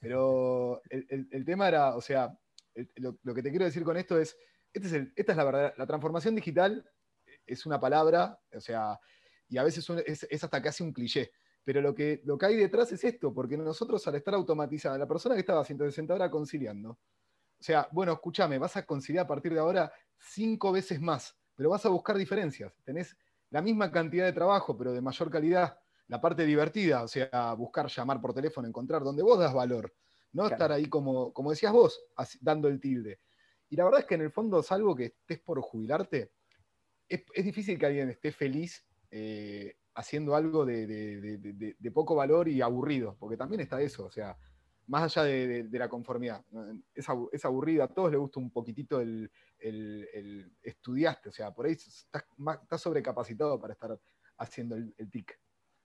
Pero el tema era, o sea, lo, que te quiero decir con esto es, este es esta es la verdad, la transformación digital es una palabra, o sea, y a veces es, hasta casi un cliché, pero lo que, lo que hay detrás es esto, porque nosotros al estar automatizada, la persona que estaba 160 horas conciliando, o sea, bueno, escúchame, vas a conciliar a partir de ahora cinco veces más, pero vas a buscar diferencias. Tenés la misma cantidad de trabajo, pero de mayor calidad. La parte divertida, o sea, buscar, llamar por teléfono, encontrar donde vos das valor no estar ahí como, como decías vos, dando el tilde. Y la verdad es que en el fondo, salvo que estés por jubilarte, es, difícil que alguien esté feliz eh, haciendo algo de, poco valor y aburrido, porque también está eso, o sea, más allá de, la conformidad. Es, es, aburrido, a todos les gusta un poquitito el, estudiaste, o sea, por ahí estás, sobrecapacitado para estar haciendo el, el TIC.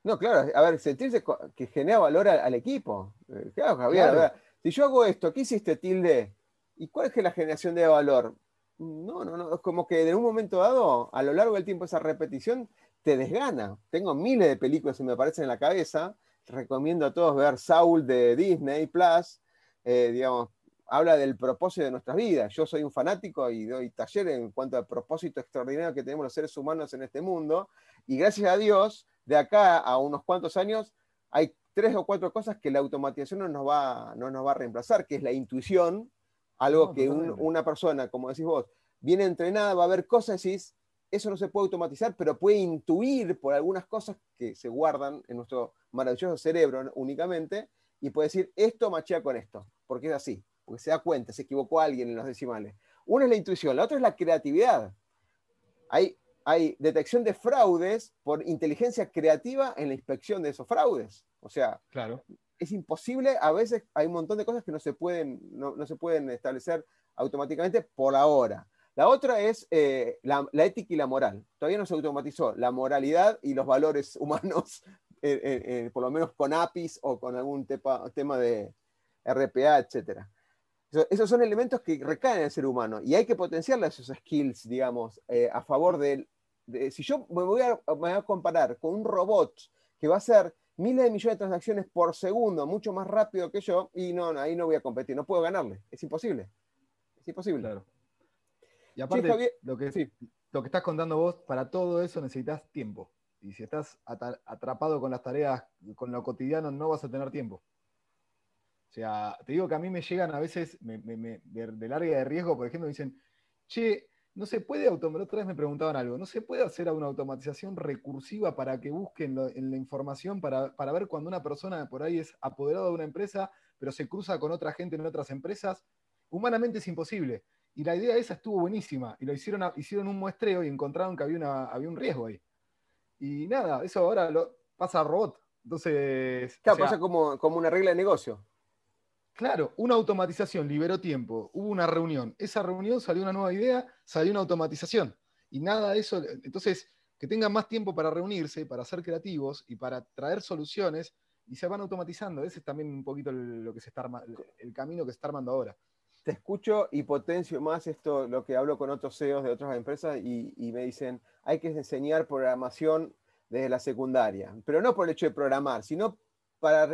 No, claro, a ver, sentirse que genera valor al, equipo. Eh, claro, Javier, si yo hago esto, ¿qué hiciste, tilde? ¿Y cuál es que la generación de valor? No, no, no, es como que en un momento dado, a lo largo del tiempo, esa repetición te desgana. Tengo miles de películas que me aparecen en la cabeza. Recomiendo a todos ver Saul de Disney Plus. Eh, digamos, habla del propósito de nuestras vidas. Yo soy un fanático y doy taller en cuanto al propósito extraordinario que tenemos los seres humanos en este mundo. Y gracias a Dios, de acá a unos cuantos años, hay tres o cuatro cosas que la automatización no nos va, no nos va a reemplazar, que es la intuición, algo que una persona, como decís vos, viene entrenada, va a ver cosas y decís, eso no se puede automatizar, pero puede intuir por algunas cosas que se guardan en nuestro maravilloso cerebro únicamente, y puede decir, esto machea con esto, porque es así, porque se da cuenta, se equivocó alguien en los decimales. Una es la intuición, la otra es la creatividad. Hay hay detección de fraudes por inteligencia creativa en la inspección de esos fraudes. O sea, claro. es imposible, a veces hay un montón de cosas que no se pueden, no, se pueden establecer automáticamente por ahora. La otra es eh, la, ética y la moral. Todavía no se automatizó la moralidad y los valores (laughs) humanos, por lo menos con APIs o con algún tema de RPA, etc. Esos son elementos que recaen en el ser humano y hay que potenciar esos skills, digamos, eh, a favor del si yo me voy, a, comparar con un robot que va a hacer miles de millones de transacciones por segundo, mucho más rápido que yo, y no, ahí no voy a competir, no puedo ganarle, es imposible. Es imposible. Claro. Y aparte, lo, que, lo que estás contando vos, para todo eso necesitas tiempo. Y si estás atrapado con las tareas, con lo cotidiano, no vas a tener tiempo. O sea, te digo que a mí me llegan a veces de, de larga de riesgo, por ejemplo, me dicen, che, no se puede automatizar, otra vez me preguntaban algo, no se puede hacer una automatización recursiva para que busquen en la información para, ver cuando una persona por ahí es apoderada de una empresa, pero se cruza con otra gente en otras empresas. Humanamente es imposible. Y la idea esa estuvo buenísima. Y lo hicieron, hicieron un muestreo y encontraron que había, una, había un riesgo ahí. Y nada, eso ahora lo, pasa a robot. Entonces. Claro, pasa como, como una regla de negocio. Claro, una automatización liberó tiempo, hubo una reunión, esa reunión salió una nueva idea, salió una automatización. Y nada de eso, entonces, que tengan más tiempo para reunirse, para ser creativos y para traer soluciones, y se van automatizando. Ese es también un poquito el, lo que se está el camino que se está armando ahora. Te escucho y potencio más esto, lo que hablo con otros CEOs de otras empresas, y, me dicen, hay que enseñar programación desde la secundaria, pero no por el hecho de programar, sino para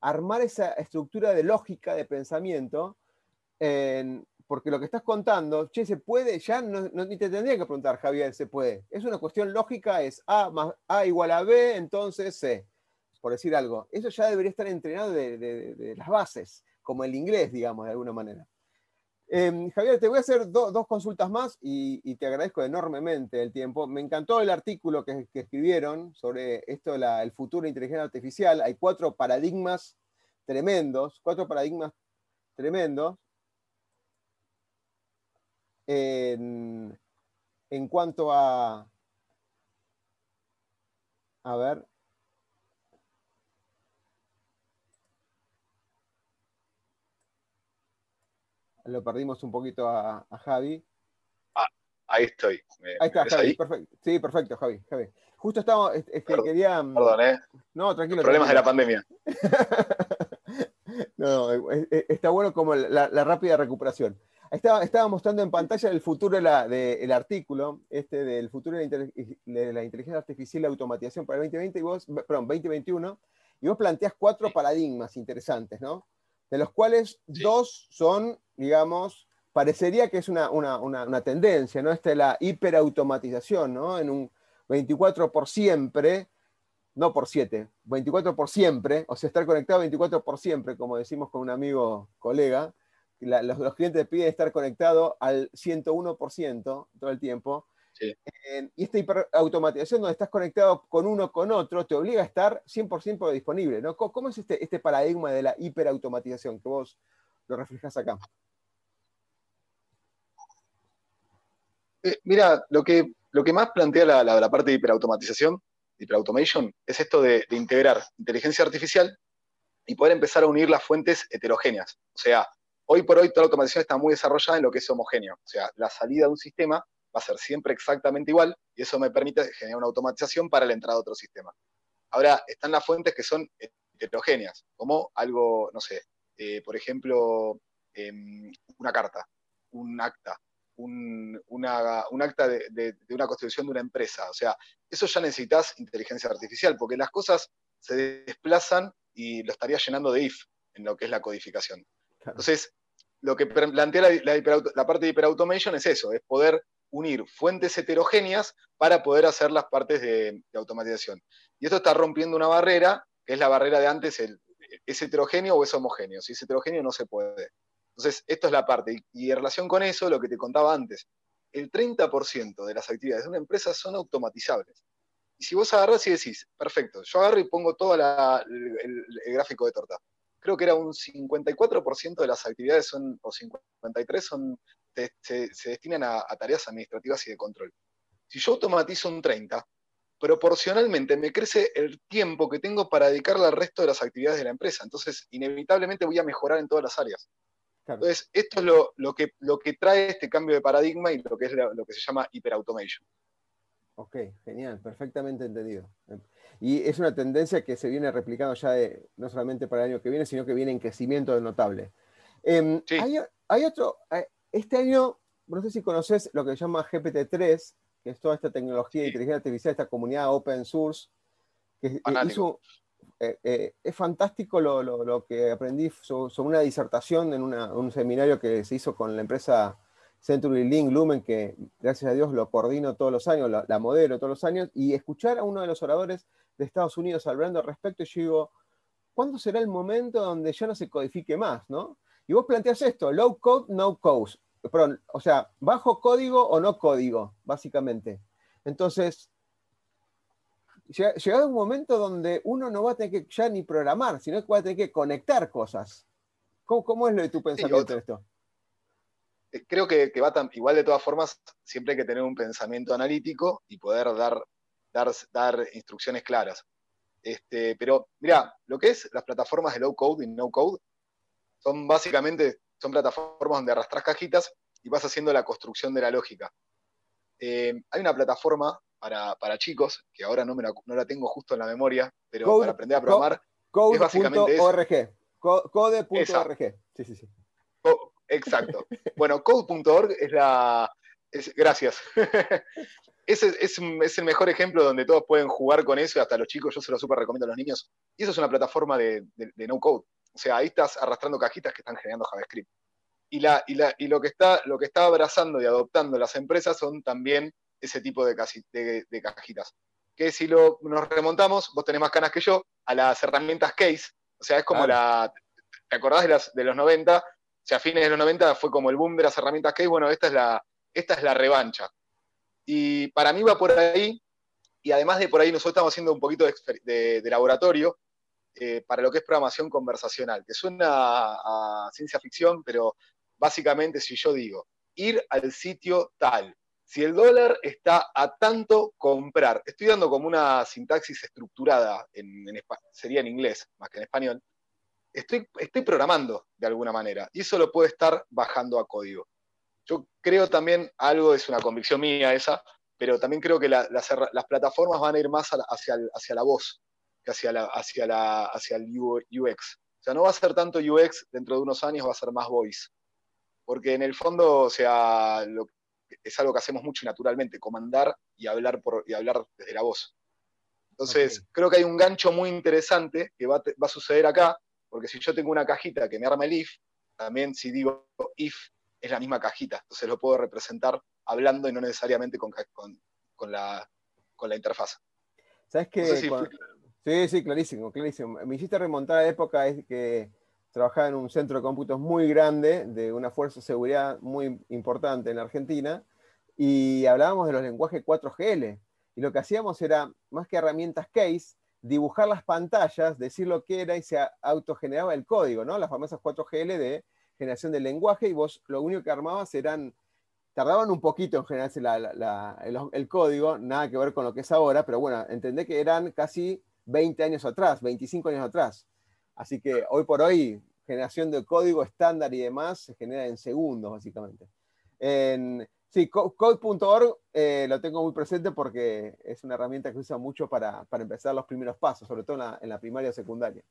armar esa estructura de lógica de pensamiento, porque lo que estás contando, che, se puede, ya no, ni te tendría que preguntar, Javier, se puede. Es una cuestión lógica, es A más A igual a B, entonces C, por decir algo. Eso ya debería estar entrenado de las bases, como el inglés, digamos, de alguna manera. Em, Javier, te voy a hacer dos consultas más y, te agradezco enormemente el tiempo. Me encantó el artículo que, escribieron sobre esto, el futuro de inteligencia artificial. Hay cuatro paradigmas tremendos, cuatro paradigmas tremendos en, cuanto a... A ver, Lo perdimos un poquito a, Javi. Ah, ahí estoy. ahí está, Javi. Perfecto. Sí, perfecto, Javi. Javi. Justo estaba, es, que quería. Mm, perdón, ¿eh? No, tranquilo. Problemas de la pandemia. (laughs) no, está bueno como la, rápida recuperación. Estaba, estaba, mostrando en pantalla el futuro del artículo, este del futuro de la, inteligencia artificial y la automatización para el 2020 y vos, perdón, 2021, y vos planteás cuatro paradigmas interesantes, ¿no? De los cuales dos son, digamos, parecería que es una, tendencia, ¿no? Esta es la hiperautomatización, ¿no? En un 24 por siempre, no por 7, 24 por siempre, o sea, estar conectado 24 por siempre, como decimos con un amigo colega, los, clientes piden estar conectado al 101% todo el tiempo. Y esta hiperautomatización donde estás conectado con uno con otro te obliga a estar 100% disponible. ¿no? ¿Cómo, es este, este paradigma de la hiperautomatización que vos lo reflejas acá? Eh, mira, lo que, lo que más plantea la, la, parte de hiperautomatización, hiperautomation, es esto de, de, integrar inteligencia artificial y poder empezar a unir las fuentes heterogéneas. O sea, hoy por hoy toda la automatización está muy desarrollada en lo que es homogéneo. O sea, la salida de un sistema va a ser siempre exactamente igual y eso me permite generar una automatización para la entrada de otro sistema. Ahora, están las fuentes que son heterogéneas, como algo, no sé, eh, por ejemplo, em, una carta, un acta, un, acta de, una constitución de una empresa. O sea, eso ya necesitas inteligencia artificial, porque las cosas se desplazan y lo estaría llenando de if en lo que es la codificación. Entonces, lo que plantea la, parte de hiperautomation es eso, es poder unir fuentes heterogéneas para poder hacer las partes de, automatización. Y esto está rompiendo una barrera, que es la barrera de antes, ¿es heterogéneo o es homogéneo? Si es heterogéneo no se puede. Entonces, esto es la parte. Y, en relación con eso, lo que te contaba antes, el 30% de las actividades de una empresa son automatizables. Y si vos agarrás y decís, perfecto, yo agarro y pongo todo el, gráfico de torta. Creo que era un 54% de las actividades son, o 53% son, se, destinan a, a, tareas administrativas y de control. Si yo automatizo un 30%, proporcionalmente me crece el tiempo que tengo para dedicarle al resto de las actividades de la empresa. Entonces, inevitablemente voy a mejorar en todas las áreas. Entonces, esto es lo, que, lo que trae este cambio de paradigma y lo que es lo que se llama hiperautomation. Ok, genial, perfectamente entendido. Y es una tendencia que se viene replicando ya no solamente para el año que viene, sino que viene en crecimiento notable. Em, hay, otro, eh, este año, no sé si conoces lo que se llama GPT-3, que es toda esta tecnología de inteligencia artificial, esta comunidad open source, que hizo, eh, eh, es fantástico lo, que aprendí sobre, una disertación en un seminario que se hizo con la empresa Century Link Lumen, que gracias a Dios lo coordino todos los años, la, modelo todos los años, y escuchar a uno de los oradores de Estados Unidos hablando al respecto, y yo digo, ¿cuándo será el momento donde ya no se codifique más? ¿no? Y vos planteas esto, low code, no code. Perdón, o sea, bajo código o no código, básicamente. Entonces, llegado un momento donde uno no va a tener que ya ni programar, sino que va a tener que conectar cosas. ¿Cómo, es lo de tu pensamiento de esto? Eh, creo que, va tan, igual de todas formas, siempre hay que tener un pensamiento analítico y poder dar, dar, dar instrucciones claras. Este, pero mira, lo que es las plataformas de low code y no code son básicamente son plataformas donde arrastras cajitas y vas haciendo la construcción de la lógica. Eh, hay una plataforma para, chicos, que ahora no, me la, no la tengo justo en la memoria, pero para aprender a programar code. es básicamente Code.org. Sí, sí, sí. exacto. bueno, code.org es la... gracias. (laughs) Ese es, el mejor ejemplo donde todos pueden jugar con eso, y hasta los chicos, yo se lo súper recomiendo a los niños. Y eso es una plataforma de, no code. O sea, ahí estás arrastrando cajitas que están generando JavaScript. Y, la, y, la, y lo, que está, lo que está abrazando y adoptando las empresas son también ese tipo de, de, cajitas. Que si lo, nos remontamos, vos tenés más canas que yo, a las herramientas case, o sea, es como la, ¿te acordás de, las, de los 90? O sea, a fines de los 90 fue como el boom de las herramientas case, bueno, esta es la, esta es la revancha. Y para mí va por ahí, y además de por ahí nosotros estamos haciendo un poquito de, laboratorio eh, para lo que es programación conversacional, que suena a ciencia ficción, pero básicamente si yo digo, ir al sitio tal, si el dólar está a tanto comprar, estoy dando como una sintaxis estructurada, en, sería en inglés más que en español, estoy, estoy programando de alguna manera, y eso lo puedo estar bajando a código. Yo creo también, algo es una convicción mía esa, pero también creo que las, plataformas van a ir más hacia, hacia la voz que hacia, la, hacia, la, hacia el UX. O sea, no va a ser tanto UX dentro de unos años, va a ser más voice. Porque en el fondo, o sea, es algo que hacemos mucho naturalmente, comandar y hablar, por, y hablar desde la voz. Entonces, creo que hay un gancho muy interesante que va, va, a suceder acá, porque si yo tengo una cajita que me arma el if, también si digo if, es la misma cajita. Entonces lo puedo representar hablando y no necesariamente con, con, la, con la interfaz. ¿Sabes qué? Sí, sí, clarísimo, clarísimo. Me hiciste remontar a época que trabajaba en un centro de cómputos muy grande, de una fuerza de seguridad muy importante en Argentina, y hablábamos de los lenguajes 4GL. Y lo que hacíamos era, más que herramientas case, dibujar las pantallas, decir lo que era y se autogeneraba el código, ¿no? Las famosas 4GL de generación del lenguaje, y vos lo único que armabas eran tardaban un poquito en generarse el, código, nada que ver con lo que es ahora, pero bueno, entendé que eran casi 20 años atrás, 25 años atrás. Así que hoy por hoy, generación de código estándar y demás se genera en segundos, básicamente. En, sí, code.org eh, lo tengo muy presente porque es una herramienta que se usa mucho para, empezar los primeros pasos, sobre todo en la, primaria o secundaria.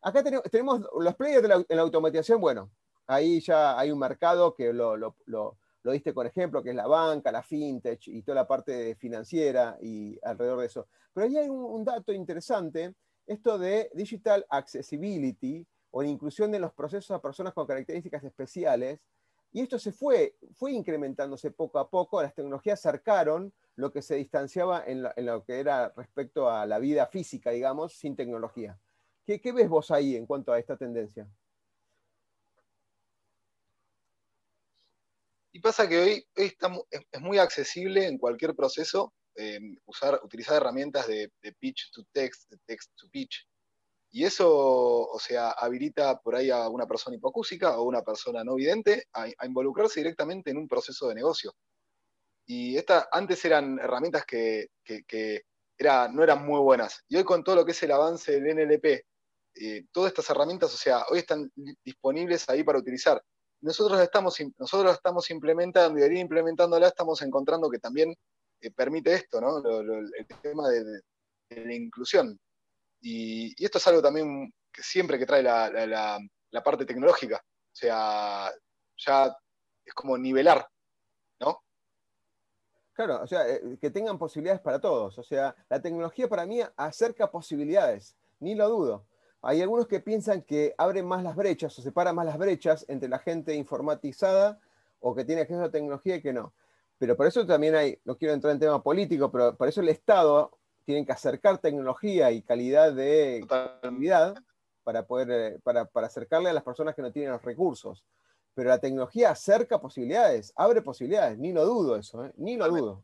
Acá tenemos, los players de la, automatización, bueno, ahí ya hay un mercado que lo diste con ejemplo, que es la banca, la fintech y toda la parte financiera y alrededor de eso. Pero ahí hay un, dato interesante, esto de digital accessibility o inclusión de los procesos a personas con características especiales. Y esto se fue, fue incrementándose poco a poco, las tecnologías acercaron lo que se distanciaba en lo, que era respecto a la vida física, digamos, sin tecnología. ¿Qué, ¿Qué ves vos ahí en cuanto a esta tendencia? Y pasa que hoy, es, muy accesible en cualquier proceso eh, usar, utilizar herramientas de, pitch to text, de text to pitch. Y eso, o sea, habilita por ahí a una persona hipocúsica o una persona no vidente a, involucrarse directamente en un proceso de negocio. Y esta, antes eran herramientas que, era, no eran muy buenas. Y hoy con todo lo que es el avance del NLP, eh, todas estas herramientas, o sea, hoy están disponibles ahí para utilizar nosotros estamos, nosotros estamos implementando y al ir implementándola estamos encontrando que también eh, permite esto, ¿no? el tema de, la inclusión. Y, esto es algo también que siempre que trae la, parte tecnológica. O sea, ya es como nivelar, ¿no? Claro, o sea, eh, que tengan posibilidades para todos. O sea, la tecnología para mí acerca posibilidades, ni lo dudo. Hay algunos que piensan que abren más las brechas o separan más las brechas entre la gente informatizada o que tiene acceso a la tecnología y que no. Pero por eso también hay, no quiero entrar en tema político, pero por eso el Estado tiene que acercar tecnología y calidad de calidad para poder eh, para, acercarle a las personas que no tienen los recursos. Pero la tecnología acerca posibilidades, abre posibilidades, ni lo dudo eso, ¿eh? ni lo dudo.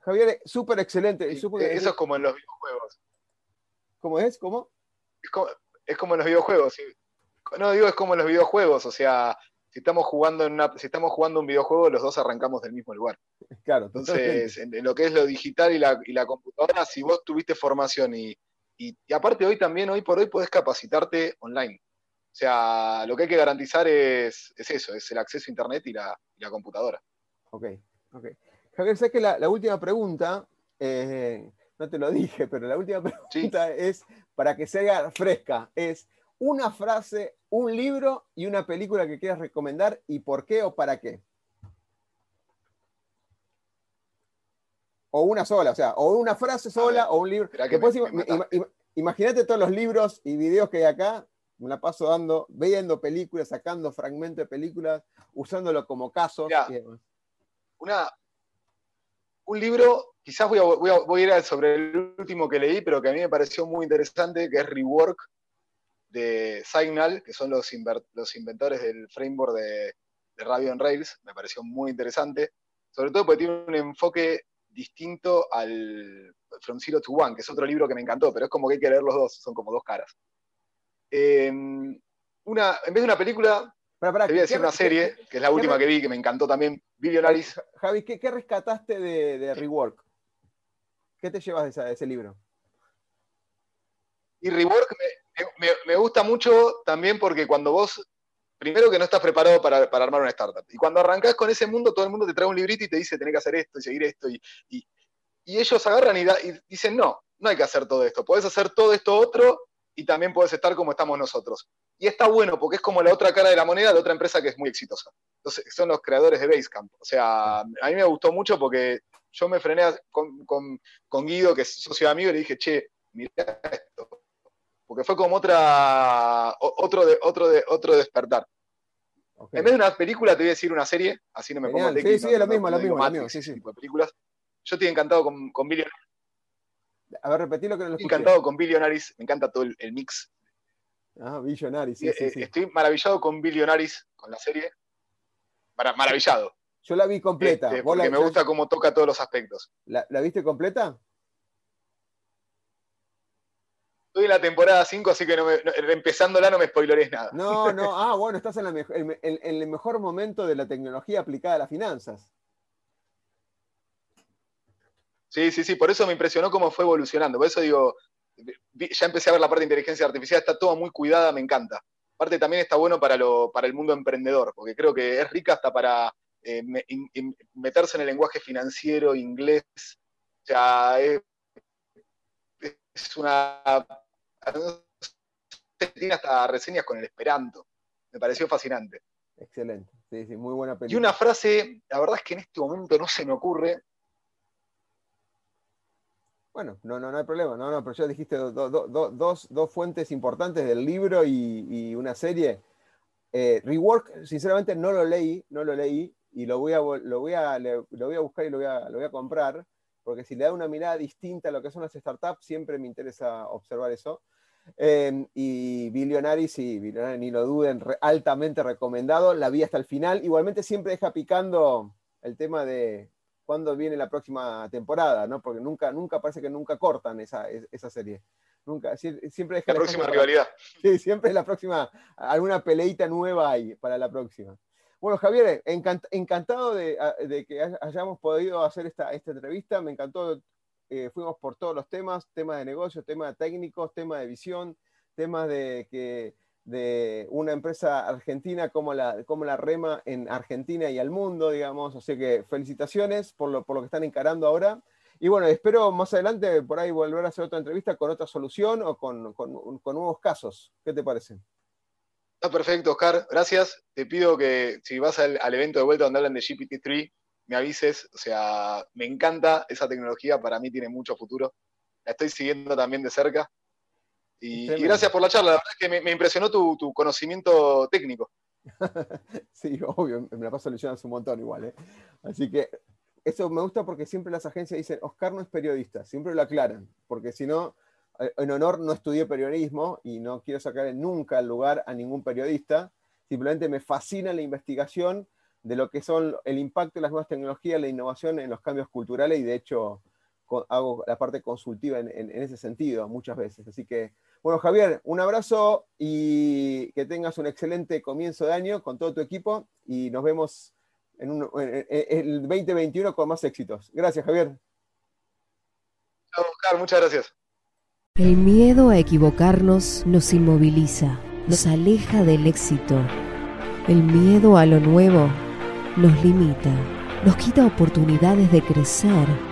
Javier, súper excelente. eso es como en los videojuegos. ¿Cómo es? ¿Cómo? Es como, en los videojuegos. No, digo, es como en los videojuegos. O sea, si estamos jugando en una, si estamos jugando un videojuego, los dos arrancamos del mismo lugar. (laughs) Claro, entonces, en, lo que es lo digital y la, computadora, si vos tuviste formación y, aparte hoy también, hoy por hoy, podés capacitarte online. O sea, lo que hay que garantizar es, eso, es el acceso a Internet y la, computadora. Ok, ok. Javier, sé que la, última pregunta, eh, no te lo dije, pero la última (laughs) pregunta es, para que se haga fresca, es una frase, un libro y una película que quieras recomendar y por qué o para qué. O una sola, o sea, o una frase sola o un libro. Imagínate todos los libros y videos que hay acá, me la paso dando, viendo películas, sacando fragmentos de películas, usándolo como casos. una, un libro, quizás voy a, voy, ir sobre el último que leí, pero que a mí me pareció muy interesante, que es Rework de Signal, que son los, inventores del framework de, de Radio Rails. Me pareció muy interesante, sobre todo porque tiene un enfoque distinto al From Zero to One, que es otro libro que me encantó, pero es como que hay que leer los dos, son como dos caras. Em, una, en vez de una película, te voy a decir una serie, que es la última que vi, que me encantó también, Videolaris. Javi, ¿qué, rescataste de, Rework? ¿Qué te llevas de, ese libro? Y Rework me, gusta mucho también porque cuando vos, primero que no estás preparado para, armar una startup, y cuando arrancás con ese mundo, todo el mundo te trae un librito y te dice, tenés que hacer esto y seguir esto, y, ellos agarran y, y, dicen, no, no hay que hacer todo esto, podés hacer todo esto otro y también podés estar como estamos nosotros. Y está bueno porque es como la otra cara de la moneda de otra empresa que es muy exitosa. Entonces, son los creadores de Basecamp. O sea, a mí me gustó mucho porque yo me frené con, Guido, que es socio amigo, y le dije, che, mira esto. Porque fue como otra, otro, de, otro, de, otro despertar. En vez de una película, te voy a decir una serie, así no me pongo técnico. Sí, sí, es lo mismo, lo mismo, sí, sí. películas. Yo estoy encantado con, con a ver, repetí lo que no lo Encantado con Billionaires, me encanta todo el, mix. Ah, Billionaires, sí, sí, sí, Estoy maravillado con Billionaires, con la serie. maravillado. Yo la vi completa. Este, porque me gusta cómo toca todos los aspectos. ¿La, viste completa? Estoy en la temporada 5, así que no empezándola no me spoileres nada. No, no, (laughs) ah, bueno, estás en, en el mejor momento de la tecnología aplicada a las finanzas. Sí, sí, sí, por eso me impresionó cómo fue evolucionando. Por eso digo, ya empecé a ver la parte de inteligencia artificial, está toda muy cuidada, me encanta. Aparte también está bueno para, lo, para el mundo emprendedor, porque creo que es rica hasta para eh, meterse en el lenguaje financiero, inglés. O sea, es, una... Tiene hasta reseñas con el esperanto. Me pareció fascinante. Excelente, sí, sí, muy buena película. Y una frase, la verdad es que en este momento no se me ocurre, bueno, no, no, no hay problema. No, no, pero ya dijiste dos, fuentes importantes del libro y, una serie. Eh, Rework, sinceramente no lo leí, no lo leí y lo voy a, lo voy a, lo voy a buscar y lo voy a, lo voy a comprar, porque si le da una mirada distinta a lo que son las startups, siempre me interesa observar eso. Em, y Billionary, sí, ni lo duden, altamente recomendado. La vi hasta el final. Igualmente siempre deja picando el tema de cuándo viene la próxima temporada, ¿no? Porque nunca, nunca parece que nunca cortan esa, esa serie. Nunca, siempre es la próxima rivalidad. (laughs) Sí, siempre es la próxima, alguna peleita nueva hay para la próxima. Bueno, Javier, encantado de, que hayamos podido hacer esta, esta entrevista, me encantó, eh, fuimos por todos los temas, temas de negocio, temas técnicos, temas de visión, temas de que de una empresa argentina como la, como la Rema en Argentina y al mundo, digamos. Así que felicitaciones por lo, por lo que están encarando ahora. Y bueno, espero más adelante por ahí volver a hacer otra entrevista con otra solución o con, con, nuevos casos. ¿Qué te parece? Está perfecto, Oscar. Gracias. Te pido que si vas al, al evento de vuelta donde hablan de GPT-3, me avises. O sea, me encanta esa tecnología. Para mí tiene mucho futuro. La estoy siguiendo también de cerca. Y, gracias por la charla, la verdad es que me, impresionó tu, conocimiento técnico. (laughs) sí, obvio, me la paso leyendo un montón igual. ¿eh? Así que eso me gusta porque siempre las agencias dicen, Oscar no es periodista, siempre lo aclaran, porque si no, eh, en honor no estudié periodismo y no quiero sacar nunca el lugar a ningún periodista, simplemente me fascina la investigación de lo que son el impacto de las nuevas tecnologías, la innovación en los cambios culturales y de hecho hago la parte consultiva en, en ese sentido muchas veces. Así que bueno, Javier, un abrazo y que tengas un excelente comienzo de año con todo tu equipo y nos vemos en, el 2021 con más éxitos. Gracias, Javier. Chao, Oscar, muchas gracias. El miedo a equivocarnos nos inmoviliza, nos aleja del éxito. El miedo a lo nuevo nos limita, nos quita oportunidades de crecer.